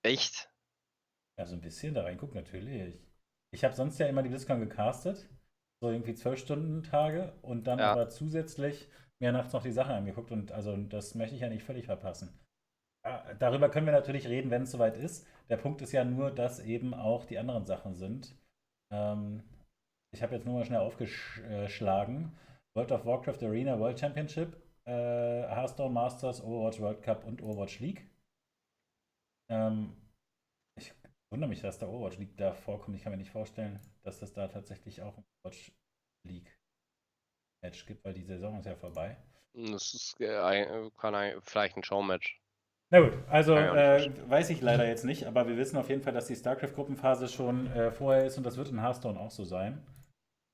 Echt?
Ja, so ein bisschen da reingucken, natürlich. Ich habe sonst ja immer die BlizzCon gecastet. So irgendwie zwölf Stunden Tage und dann ja. aber zusätzlich mir nachts noch die Sache angeguckt und also das möchte ich ja nicht völlig verpassen. Ah, darüber können wir natürlich reden, wenn es soweit ist. Der Punkt ist ja nur, dass eben auch die anderen Sachen sind. Ähm, ich habe jetzt nur mal schnell aufgeschlagen. World of Warcraft Arena World Championship, äh, Hearthstone Masters, Overwatch World Cup und Overwatch League. Ähm, ich wundere mich, dass der Overwatch League da vorkommt. Ich kann mir nicht vorstellen, dass das da tatsächlich auch Overwatch League Match gibt, weil die Saison ist ja vorbei.
Das ist äh, kann ein, vielleicht ein Showmatch.
Na gut, also äh, weiß ich leider jetzt nicht, aber wir wissen auf jeden Fall, dass die StarCraft-Gruppenphase schon äh, vorher ist und das wird in Hearthstone auch so sein.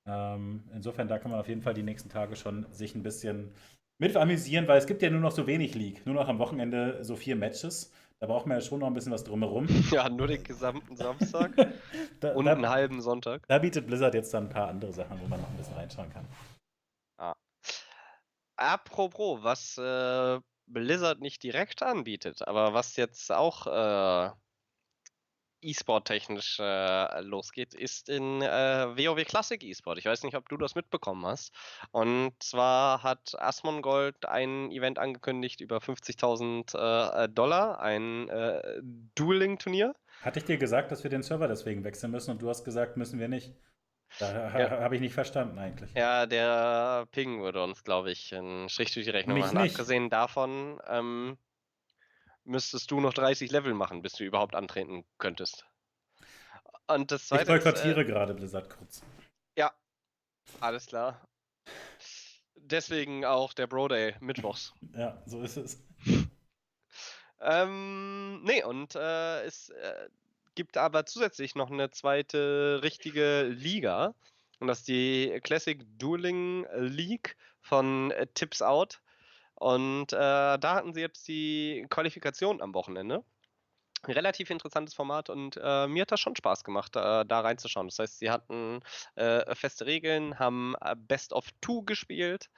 Ähm, insofern, da kann man auf jeden Fall die nächsten Tage schon sich ein bisschen mit amüsieren, weil es gibt ja nur noch so wenig League. Nur noch am Wochenende so vier Matches. Da braucht man ja schon noch ein bisschen was drumherum.
Ja, nur den gesamten Samstag da, und da, einen halben Sonntag.
Da bietet Blizzard jetzt dann ein paar andere Sachen, wo man noch ein bisschen reinschauen kann.
Apropos, was äh, Blizzard nicht direkt anbietet, aber was jetzt auch äh, E-Sport-technisch äh, losgeht, ist in äh, WoW Classic E-Sport. Ich weiß nicht, ob du das mitbekommen hast. Und zwar hat Asmongold ein Event angekündigt über 50.000 äh, Dollar, ein äh, Dueling-Turnier.
Hatte ich dir gesagt, dass wir den Server deswegen wechseln müssen und du hast gesagt, müssen wir nicht. Da ja. habe ich nicht verstanden eigentlich.
Ja, der Ping würde uns, glaube ich, einen Strich durch die Rechnung Mich machen. Nicht. Abgesehen davon ähm, müsstest du noch 30 Level machen, bis du überhaupt antreten könntest.
Und das zweite ich boykottiere äh, gerade Blizzard kurz.
Ja, alles klar. Deswegen auch der Bro Day mittwochs.
ja, so ist es.
ähm, nee, und äh, es äh, gibt aber zusätzlich noch eine zweite richtige Liga. Und das ist die Classic Dueling League von äh, Tips Out. Und äh, da hatten sie jetzt die Qualifikation am Wochenende. Relativ interessantes Format und äh, mir hat das schon Spaß gemacht, äh, da reinzuschauen. Das heißt, sie hatten äh, feste Regeln, haben äh, Best of Two gespielt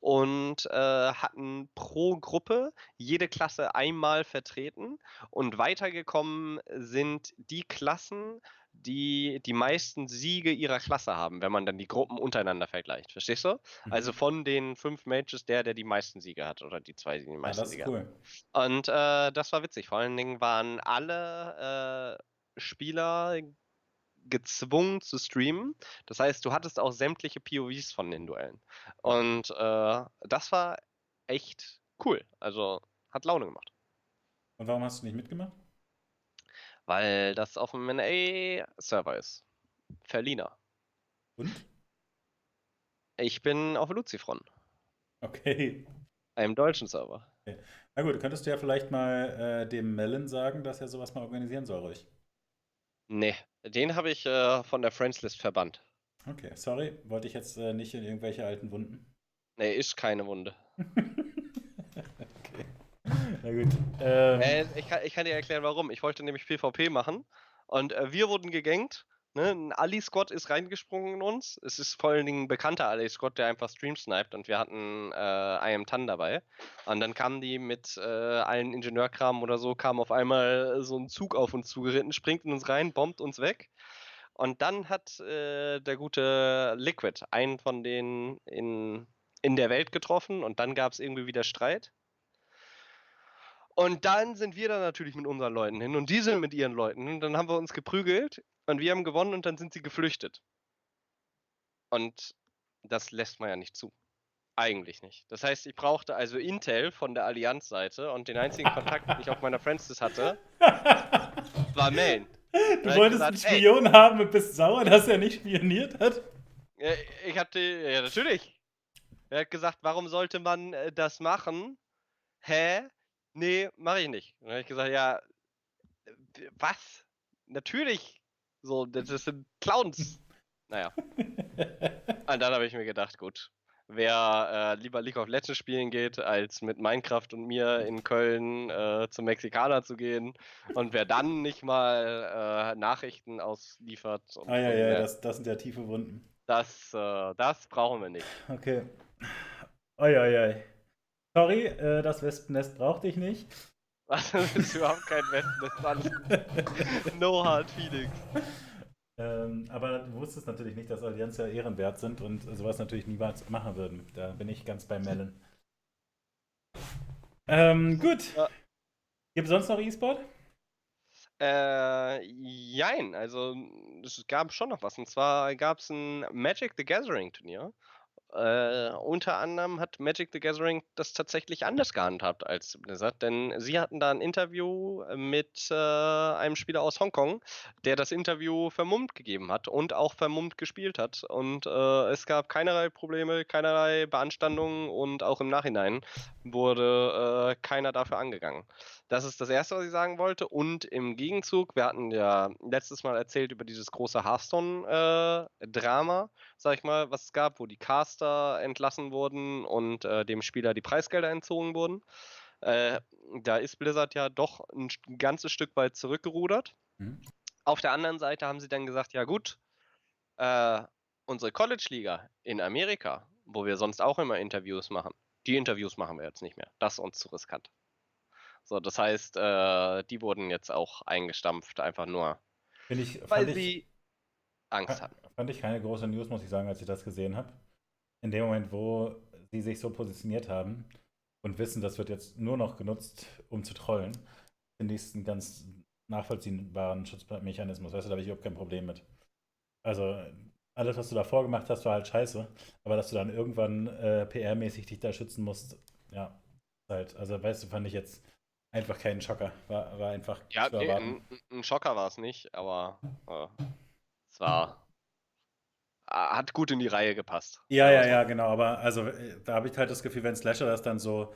und äh, hatten pro Gruppe jede Klasse einmal vertreten und weitergekommen sind die Klassen, die die meisten Siege ihrer Klasse haben, wenn man dann die Gruppen untereinander vergleicht. Verstehst du? Also mhm. Also von den fünf Matches der, der die meisten Siege hat oder die zwei, die die meisten ja, das Siege ist cool. Hat. Und äh, das war witzig. Vor allen Dingen waren alle äh, Spieler gezwungen zu streamen. Das heißt, du hattest auch sämtliche POVs von den Duellen. Und äh, das war echt cool. Also hat Laune gemacht.
Und warum hast du nicht mitgemacht?
Weil das auf dem NA-Server ist. Verlina.
Und?
Ich bin auf Lucifron.
Okay.
Einem deutschen Server.
Okay. Na gut, könntest du ja vielleicht mal äh, dem Melon sagen, dass er sowas mal organisieren soll, ruhig.
Nee, den habe ich äh, von der Friendslist verbannt.
Okay, sorry, wollte ich jetzt äh, nicht in irgendwelche alten Wunden.
Nee, ist keine Wunde.
okay. Na gut.
Ähm. Äh, ich, kann, ich, kann, dir erklären, warum. Ich wollte nämlich PvP machen und äh, wir wurden gegankt. Ne? Ein Ali-Squad ist reingesprungen in uns. Es ist vor allen Dingen ein bekannter Ali-Squad, der einfach Stream sniped und wir hatten äh, I Am Tan dabei. Und dann kamen die mit äh, allen Ingenieurkram oder so, kam auf einmal so ein Zug auf uns zugeritten, springt in uns rein, bombt uns weg. Und dann hat äh, der gute Liquid einen von denen in, in der Welt getroffen und dann gab es irgendwie wieder Streit. Und dann sind wir da natürlich mit unseren Leuten hin und die sind mit ihren Leuten. Und dann haben wir uns geprügelt und wir haben gewonnen und dann sind sie geflüchtet. Und das lässt man ja nicht zu. Eigentlich nicht. Das heißt, ich brauchte also Intel von der Allianz-Seite und den einzigen Kontakt, den ich auf meiner Friends hatte, war Main.
Du wolltest gesagt, einen Spion ey, haben und bist sauer, dass er nicht spioniert hat?
Ja, ich hatte, ja natürlich. Er hat gesagt, warum sollte man äh, das machen? Hä? Nee, mache ich nicht. dann habe ich gesagt, ja, was? Natürlich so, das sind Clowns. Naja. und dann habe ich mir gedacht, gut, wer äh, lieber League of Legends spielen geht, als mit Minecraft und mir in Köln äh, zum Mexikaner zu gehen und wer dann nicht mal äh, Nachrichten ausliefert.
ah ja, ja, das, das sind ja tiefe Wunden.
Das, äh, das brauchen wir nicht.
Okay. Oi, oi, oi. Sorry, äh, das Wespennest brauchte ich nicht.
Das ist überhaupt kein Wespennest. no hard feelings.
Ähm, aber du wusstest natürlich nicht, dass Allianz ja ehrenwert sind und sowas natürlich niemals machen würden. Da bin ich ganz bei Melon. Ähm, gut. Ja. Gibt es sonst noch E-Sport?
Äh, jein. Also, es gab schon noch was. Und zwar gab es ein Magic the Gathering Turnier. Äh, unter anderem hat Magic the Gathering das tatsächlich anders gehandhabt als Blizzard, denn sie hatten da ein Interview mit äh, einem Spieler aus Hongkong, der das Interview vermummt gegeben hat und auch vermummt gespielt hat. Und äh, es gab keinerlei Probleme, keinerlei Beanstandungen und auch im Nachhinein wurde äh, keiner dafür angegangen. Das ist das Erste, was ich sagen wollte. Und im Gegenzug, wir hatten ja letztes Mal erzählt über dieses große Hearthstone-Drama, äh, sag ich mal, was es gab, wo die Caster entlassen wurden und äh, dem Spieler die Preisgelder entzogen wurden. Äh, da ist Blizzard ja doch ein ganzes Stück weit zurückgerudert. Mhm. Auf der anderen Seite haben sie dann gesagt, ja gut, äh, unsere College-Liga in Amerika, wo wir sonst auch immer Interviews machen, die Interviews machen wir jetzt nicht mehr. Das ist uns zu riskant. So, das heißt, äh, die wurden jetzt auch eingestampft, einfach nur,
ich,
weil sie Angst hatten.
Fand ich keine große News, muss ich sagen, als ich das gesehen habe. In dem Moment, wo sie sich so positioniert haben und wissen, das wird jetzt nur noch genutzt, um zu trollen, finde ich es einen ganz nachvollziehbaren Schutzmechanismus. Weißt du, da habe ich überhaupt kein Problem mit. Also, alles, was du davor gemacht hast, war halt scheiße. Aber dass du dann irgendwann äh, PR-mäßig dich da schützen musst, ja, halt. Also, weißt du, fand ich jetzt einfach kein Schocker. War, war einfach.
Ja, nee, ein, ein, Schocker war es nicht, aber äh, es war. Hat gut in die Reihe gepasst.
Ja, ja, ja, genau. Aber also äh, da habe ich halt das Gefühl, wenn Slasher das dann so.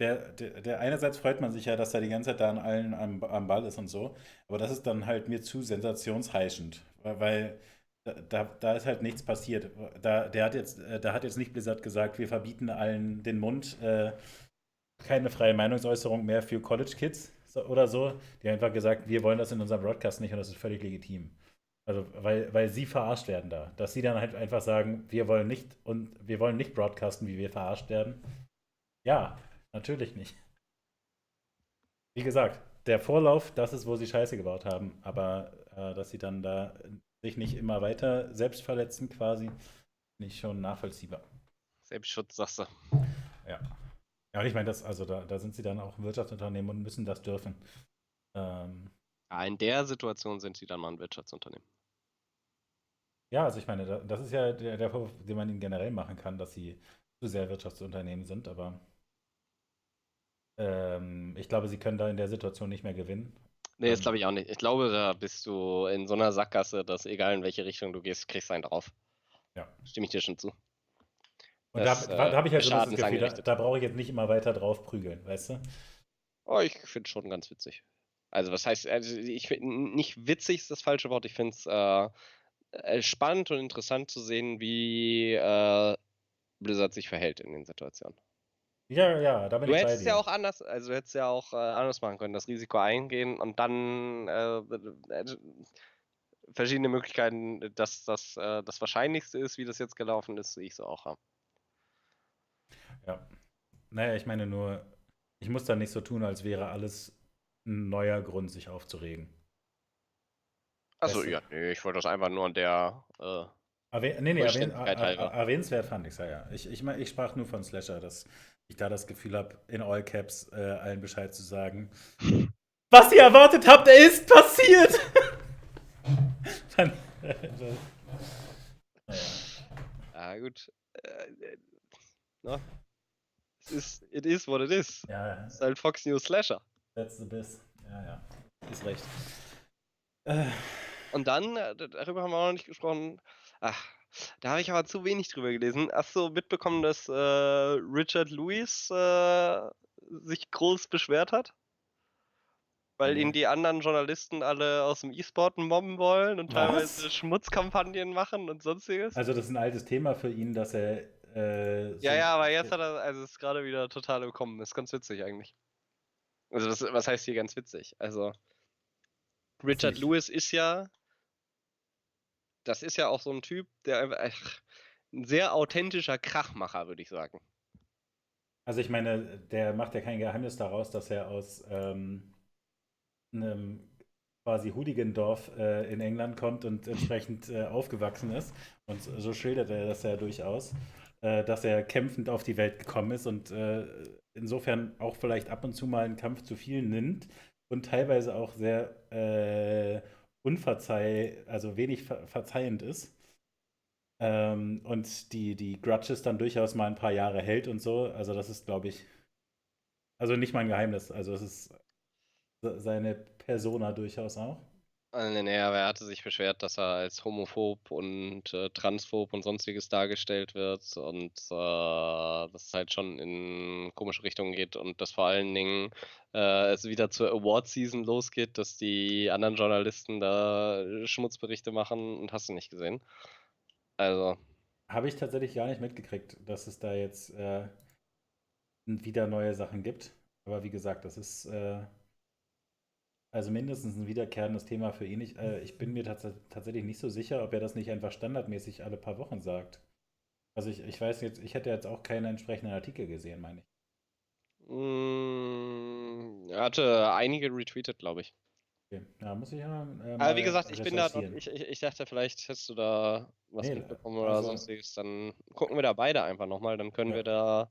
Der, der, der, einerseits freut man sich ja, dass er die ganze Zeit da an allen am, am Ball ist und so, aber das ist dann halt mir zu sensationsheischend, weil da, da ist halt nichts passiert. Da, der hat jetzt, äh, da hat jetzt nicht Blizzard gesagt, wir verbieten allen den Mund, äh, keine freie Meinungsäußerung mehr für College Kids oder so. Die haben einfach gesagt, wir wollen das in unserem Broadcast nicht und das ist völlig legitim. Also, weil, weil sie verarscht werden da. Dass sie dann halt einfach sagen, wir wollen nicht und wir wollen nicht broadcasten, wie wir verarscht werden. Ja, natürlich nicht. Wie gesagt, der Vorlauf, das ist, wo sie Scheiße gebaut haben. Aber äh, dass sie dann da sich nicht immer weiter selbst verletzen, quasi, nicht schon nachvollziehbar.
Selbstschutz, sagst du.
Ja. Ja, und ich meine, das, also da, da sind sie dann auch ein Wirtschaftsunternehmen und müssen das dürfen. Ähm,
ja, in der Situation sind sie dann mal ein Wirtschaftsunternehmen.
Ja, also ich meine, das ist ja der, der Vorwurf, den man ihnen generell machen kann, dass sie zu sehr Wirtschaftsunternehmen sind, aber ähm, ich glaube, sie können da in der Situation nicht mehr gewinnen.
Nee, das ähm, glaube ich auch nicht. Ich glaube, da bist du in so einer Sackgasse, dass egal in welche Richtung du gehst, kriegst du einen drauf.
Ja.
Stimme ich dir schon zu.
Und das, da, da habe ich halt so das Gefühl, da, da brauche ich jetzt nicht immer weiter drauf prügeln, weißt du?
Oh, ich finde es schon ganz witzig. Also, was heißt, also ich finde, nicht witzig ist das falsche Wort, ich finde es äh, äh, spannend und interessant zu sehen, wie äh, Blizzard sich verhält in den Situationen.
Ja, ja, da bin
du
ich
bei hättest ja auch anders, also du hättest ja auch äh, anders machen können, das Risiko eingehen und dann äh, verschiedene Möglichkeiten, dass das äh, das Wahrscheinlichste ist, wie das jetzt gelaufen ist, sehe ich so auch.
Ja. Naja, ich meine nur, ich muss da nicht so tun, als wäre alles ein neuer Grund, sich aufzuregen.
Achso, ja, nee, ich wollte das einfach nur an der. Äh,
Erwäh nee, nee, erwähn erwähnenswert fand ich es ja, ja. Ich, ich, ich sprach nur von Slasher, dass ich da das Gefühl habe, in All Caps äh, allen Bescheid zu sagen. Was ihr erwartet habt, ist passiert! Dann,
äh, naja. Ja, gut. Äh, äh no. Es ist, it is what it is.
Ja,
Es ist halt Fox News Slasher.
That's the best. Ja, ja. Ist recht.
Äh. Und dann, äh, darüber haben wir auch noch nicht gesprochen. Ach, da habe ich aber zu wenig drüber gelesen. Hast du mitbekommen, dass äh, Richard Lewis äh, sich groß beschwert hat? Weil ihn die anderen Journalisten alle aus dem E-Sport mobben wollen und Was? teilweise Schmutzkampagnen machen und sonstiges.
Also das ist ein altes Thema für ihn, dass er
äh, so ja, ja, aber jetzt hat er, also ist gerade wieder total gekommen. Ist ganz witzig eigentlich. Also, das, was heißt hier ganz witzig? Also, Richard Lewis ist ja, das ist ja auch so ein Typ, der einfach, ein sehr authentischer Krachmacher, würde ich sagen.
Also, ich meine, der macht ja kein Geheimnis daraus, dass er aus ähm, einem quasi Hooligan-Dorf äh, in England kommt und entsprechend äh, aufgewachsen ist. Und so schildert er das ja durchaus äh, dass er kämpfend auf die Welt gekommen ist und äh, insofern auch vielleicht ab und zu mal einen Kampf zu viel nimmt und teilweise auch sehr äh, unverzeih, also wenig ver verzeihend ist. Ähm, und die, die Grudges dann durchaus mal ein paar Jahre hält und so. Also, das ist, glaube ich, also nicht mein Geheimnis. Also, es ist seine Persona durchaus auch.
Äh, nee, aber er hatte sich beschwert, dass er als homophob und äh, transphob und sonstiges dargestellt wird und äh, dass es halt schon in komische Richtungen geht und dass vor allen Dingen äh, es wieder zur Award-Season losgeht, dass die anderen Journalisten da Schmutzberichte machen und hast du nicht gesehen. Also.
Habe ich tatsächlich gar nicht mitgekriegt, dass es da jetzt äh, wieder neue Sachen gibt. Aber wie gesagt, das ist äh, also mindestens ein wiederkehrendes Thema für ihn. Ich, äh, ich bin mir tats tatsächlich nicht so sicher, ob er das nicht einfach standardmäßig alle paar Wochen sagt. Also ich, ich weiß jetzt, ich hätte jetzt auch keine entsprechenden Artikel gesehen, meine ich.
Mm, er hatte einige retweetet, glaube ich.
Okay. Ja, muss ich ja.
Äh, Aber wie gesagt, ich bin da ich, ich, dachte, vielleicht hättest du da was nee, mitbekommen oder also, sonstiges. Dann gucken wir da beide einfach nochmal. Dann können ja. wir da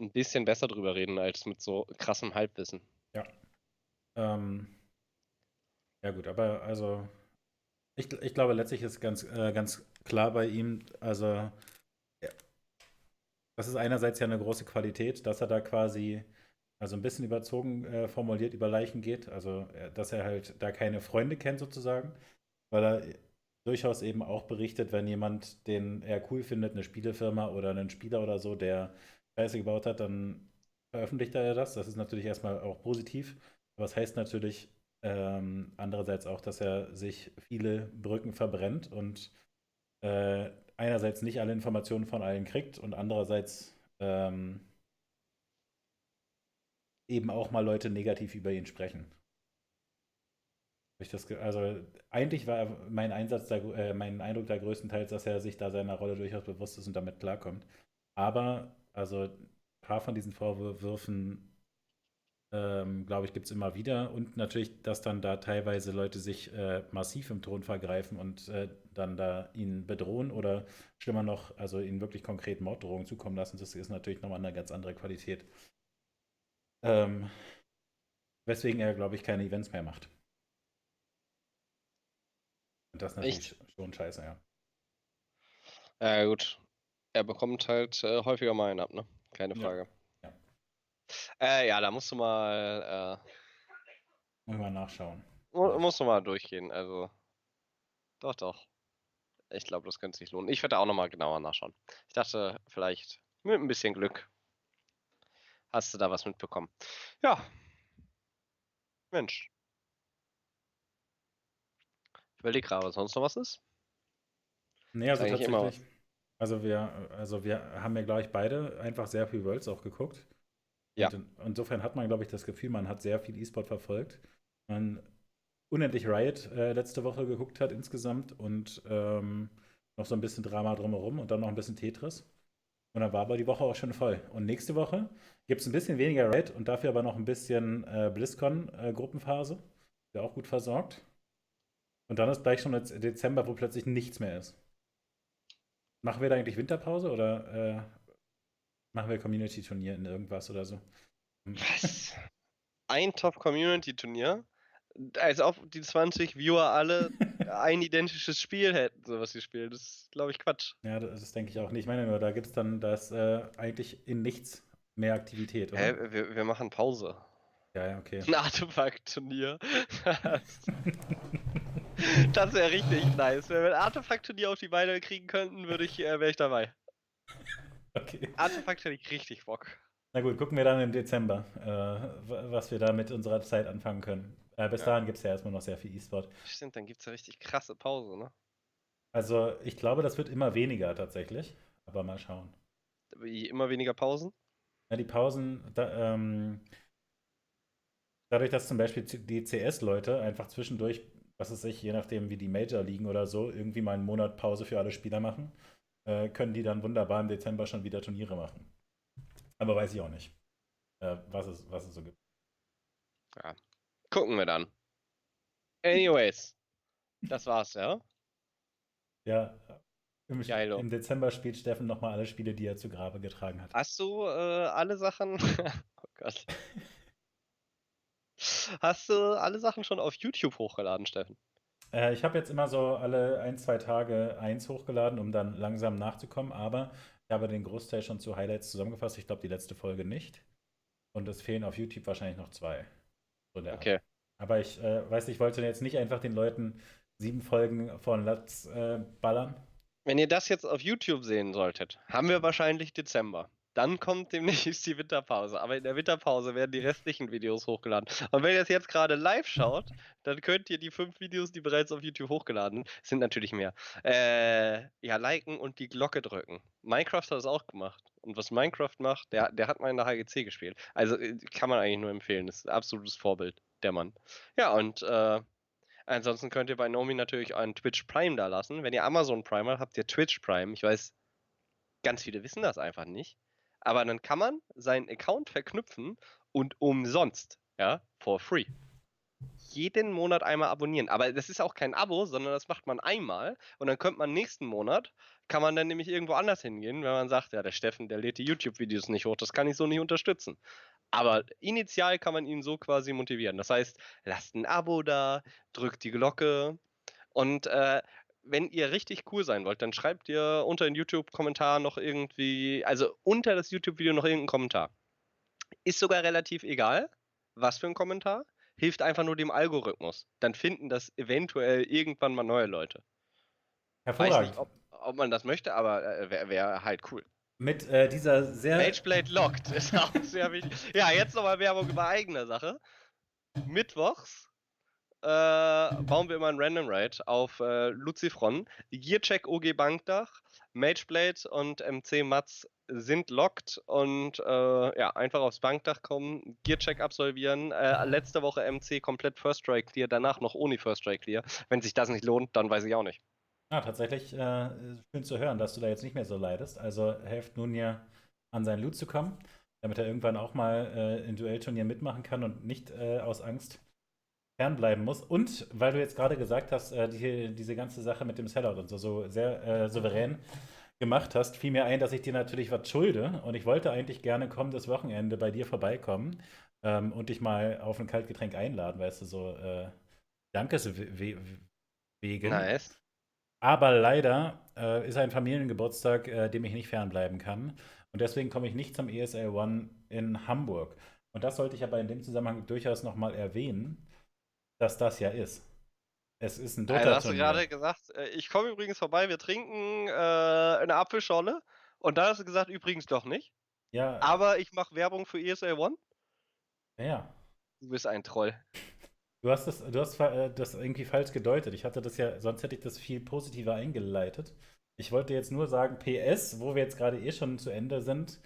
ein bisschen besser drüber reden, als mit so krassem Halbwissen.
Ja, ähm, ja gut, aber also ich, ich glaube letztlich ist ganz, äh, ganz klar bei ihm, also ja, das ist einerseits ja eine große Qualität, dass er da quasi also ein bisschen überzogen äh, formuliert über Leichen geht, also äh, dass er halt da keine Freunde kennt sozusagen, weil er durchaus eben auch berichtet, wenn jemand, den er cool findet, eine Spielefirma oder einen Spieler oder so, der Scheiße gebaut hat, dann veröffentlicht er das. Das ist natürlich erstmal auch positiv. Aber es heißt natürlich ähm, andererseits auch, dass er sich viele Brücken verbrennt und äh, einerseits nicht alle Informationen von allen kriegt und andererseits ähm, eben auch mal Leute negativ über ihn sprechen. Das, also eigentlich war mein Einsatz, da, äh, mein Eindruck da größtenteils, dass er sich da seiner Rolle durchaus bewusst ist und damit klarkommt. Aber also ein paar von diesen Vorwürfen ähm, glaube ich, gibt es immer wieder. Und natürlich, dass dann da teilweise Leute sich äh, massiv im Ton vergreifen und äh, dann da ihn bedrohen oder schlimmer noch, also ihnen wirklich konkret Morddrohungen zukommen lassen. Das ist natürlich nochmal eine ganz andere Qualität. Ähm, weswegen er, glaube ich, keine Events mehr macht. Und das natürlich Echt? schon scheiße, ja.
Ja, gut. Er bekommt halt äh, häufiger mal einen ab, ne? Keine Frage. Ja. Äh, ja, da musst du mal. Äh,
Muss mal nachschauen.
Mu musst du mal durchgehen. Also. Doch, doch. Ich glaube, das könnte sich lohnen. Ich werde auch nochmal genauer nachschauen. Ich dachte, vielleicht mit ein bisschen Glück hast du da was mitbekommen. Ja. Mensch. Ich überlege gerade, was sonst noch was ist.
Nee, also tatsächlich. Also wir, also wir haben ja, glaube ich, beide einfach sehr viel Worlds auch geguckt. Ja. Und insofern hat man, glaube ich, das Gefühl, man hat sehr viel E-Sport verfolgt. Man unendlich Riot äh, letzte Woche geguckt hat insgesamt und ähm, noch so ein bisschen Drama drumherum und dann noch ein bisschen Tetris. Und dann war aber die Woche auch schon voll. Und nächste Woche gibt es ein bisschen weniger Red und dafür aber noch ein bisschen äh, BlizzCon-Gruppenphase. Äh, der auch gut versorgt. Und dann ist gleich schon Dezember, wo plötzlich nichts mehr ist. Machen wir da eigentlich Winterpause oder äh, machen wir Community-Turnier in irgendwas oder so?
Hm. Was? Ein Top-Community-Turnier? Als ob die 20 Viewer alle ein identisches Spiel hätten, so was sie spielen. Das ist, glaube ich, Quatsch.
Ja, das, das denke ich auch nicht. Ich meine nur, da gibt es dann das äh, eigentlich in nichts mehr Aktivität,
oder? Hä, wir, wir machen Pause.
Ja, ja, okay.
Ein Artefakt-Turnier. das wäre richtig nice. Wenn wir ein Artefakt-Turnier auf die Beine kriegen könnten, würde ich, äh, wäre ich dabei. Okay. Artefakt hätte ich richtig Bock.
Na gut, gucken wir dann im Dezember, äh, was wir da mit unserer Zeit anfangen können. Äh, bis ja. dahin gibt es ja erstmal noch sehr viel E-Sport.
Stimmt, dann gibt es ja richtig krasse Pause, ne?
Also, ich glaube, das wird immer weniger tatsächlich. Aber mal schauen.
Wie immer weniger Pausen?
Ja, die Pausen, da, ähm, dadurch, dass zum Beispiel die CS-Leute einfach zwischendurch, was weiß ich, je nachdem wie die Major liegen oder so, irgendwie mal einen Monat Pause für alle Spieler machen, äh, können die dann wunderbar im Dezember schon wieder Turniere machen. Aber weiß ich auch nicht, äh, was, es, was es so gibt.
Ja, gucken wir dann. Anyways, das war's, ja?
Ja, im, Im, Dezember spielt Steffen nochmal alle Spiele, die er zu Grabe getragen hat.
Hast du äh, alle Sachen? oh Gott. Hast du alle Sachen schon auf YouTube hochgeladen, Steffen?
Äh, ich habe jetzt immer so alle ein, zwei Tage eins hochgeladen, um dann langsam nachzukommen, aber ich habe den Großteil schon zu Highlights zusammengefasst. Ich glaube, die letzte Folge nicht. Und es fehlen auf YouTube wahrscheinlich noch zwei.
So okay. Art.
Aber ich äh, weiß, ich wollte jetzt nicht einfach den Leuten sieben Folgen von Latz äh, ballern.
Wenn ihr das jetzt auf YouTube sehen solltet, haben wir wahrscheinlich Dezember. Dann kommt demnächst die Winterpause. Aber in der Winterpause werden die restlichen Videos hochgeladen. Und wenn ihr es jetzt gerade live schaut, dann könnt ihr die fünf Videos, die bereits auf YouTube hochgeladen sind, natürlich mehr, äh, ja, liken und die Glocke drücken. Minecraft hat es auch gemacht. Und was Minecraft macht, der, der hat mal in der HGC gespielt. Also äh, kann man eigentlich nur empfehlen. Das ist ein absolutes Vorbild, der Mann. Ja, und äh, ansonsten könnt ihr bei Nomi natürlich einen Twitch Prime da lassen. Wenn ihr Amazon Prime habt, habt ihr Twitch Prime. Ich weiß, ganz viele wissen das einfach nicht. Aber dann kann man seinen Account verknüpfen und umsonst, ja, for free, jeden Monat einmal abonnieren. Aber das ist auch kein Abo, sondern das macht man einmal und dann könnte man nächsten Monat, kann man dann nämlich irgendwo anders hingehen, wenn man sagt, ja, der Steffen, der lädt die YouTube-Videos nicht hoch, das kann ich so nicht unterstützen. Aber initial kann man ihn so quasi motivieren. Das heißt, lasst ein Abo da, drückt die Glocke und äh, wenn ihr richtig cool sein wollt, dann schreibt ihr unter den YouTube-Kommentar noch irgendwie, also unter das YouTube-Video noch irgendeinen Kommentar. Ist sogar relativ egal, was für ein Kommentar. Hilft einfach nur dem Algorithmus. Dann finden das eventuell irgendwann mal neue Leute.
Hervorragend. Weiß
nicht, ob, ob man das möchte, aber äh, wäre wär halt cool.
Mit äh, dieser sehr.
Mageblade Locked ist auch sehr wichtig. Ja, jetzt nochmal Werbung über eigene Sache. Mittwochs äh, bauen wir immer einen Random Raid auf äh, Lucifron. Gearcheck OG Bankdach, Mageblade und MC Mats sind locked und äh, ja, einfach aufs Bankdach kommen, Gearcheck absolvieren. Äh, letzte Woche MC komplett First Try Clear, danach noch ohne First Try Clear. Wenn sich das nicht lohnt, dann weiß ich auch nicht.
Ja, tatsächlich äh, schön zu hören, dass du da jetzt nicht mehr so leidest. Also helft nun ja an seinen Loot zu kommen, damit er irgendwann auch mal äh, in Duellturnieren mitmachen kann und nicht aus Angst fernbleiben muss. Und weil du jetzt gerade gesagt hast, äh, die, diese ganze Sache mit dem Sellout und so, so sehr äh, souverän gemacht hast, fiel mir ein, dass ich dir natürlich was schulde. Und ich wollte eigentlich gerne kommendes Wochenende bei dir vorbeikommen ähm, und dich mal auf ein Kaltgetränk einladen, weißt du, so äh, Dankeswegen.
Nice.
Aber leider äh, ist ein Familiengeburtstag, äh, dem ich nicht fernbleiben kann. Und deswegen komme ich nicht zum ESL One in Hamburg. Und das sollte ich aber in dem Zusammenhang durchaus nochmal erwähnen, dass das ja ist. Es ist ein
Dota. Also hast du gerade gesagt, äh, ich komme übrigens vorbei, wir trinken äh, eine Apfelschorle. Und da hast du gesagt, übrigens doch nicht.
Ja.
Aber ich mache Werbung für ESL One.
Ja.
Du bist ein Troll.
Du hast, das, du hast äh, das irgendwie falsch gedeutet. Ich hatte das ja, sonst hätte ich das viel positiver eingeleitet. Ich wollte jetzt nur sagen, PS, wo wir jetzt gerade eh schon zu Ende sind,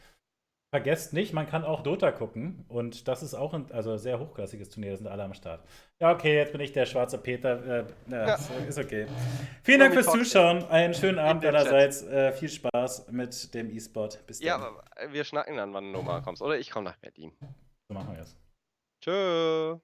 Vergesst nicht, man kann auch Dota gucken und das ist auch ein also sehr hochklassiges Turnier, da sind alle am Start. Ja, okay, jetzt bin ich der schwarze Peter. Äh, ja. Ist okay. Vielen Dank fürs Zuschauen. Einen schönen Abend allerseits. Äh, viel Spaß mit dem E-Sport.
Bis dann. Ja, aber wir schnacken dann, wann du mal kommst. Oder ich komme nach Berlin.
So machen wir es.
Tschö.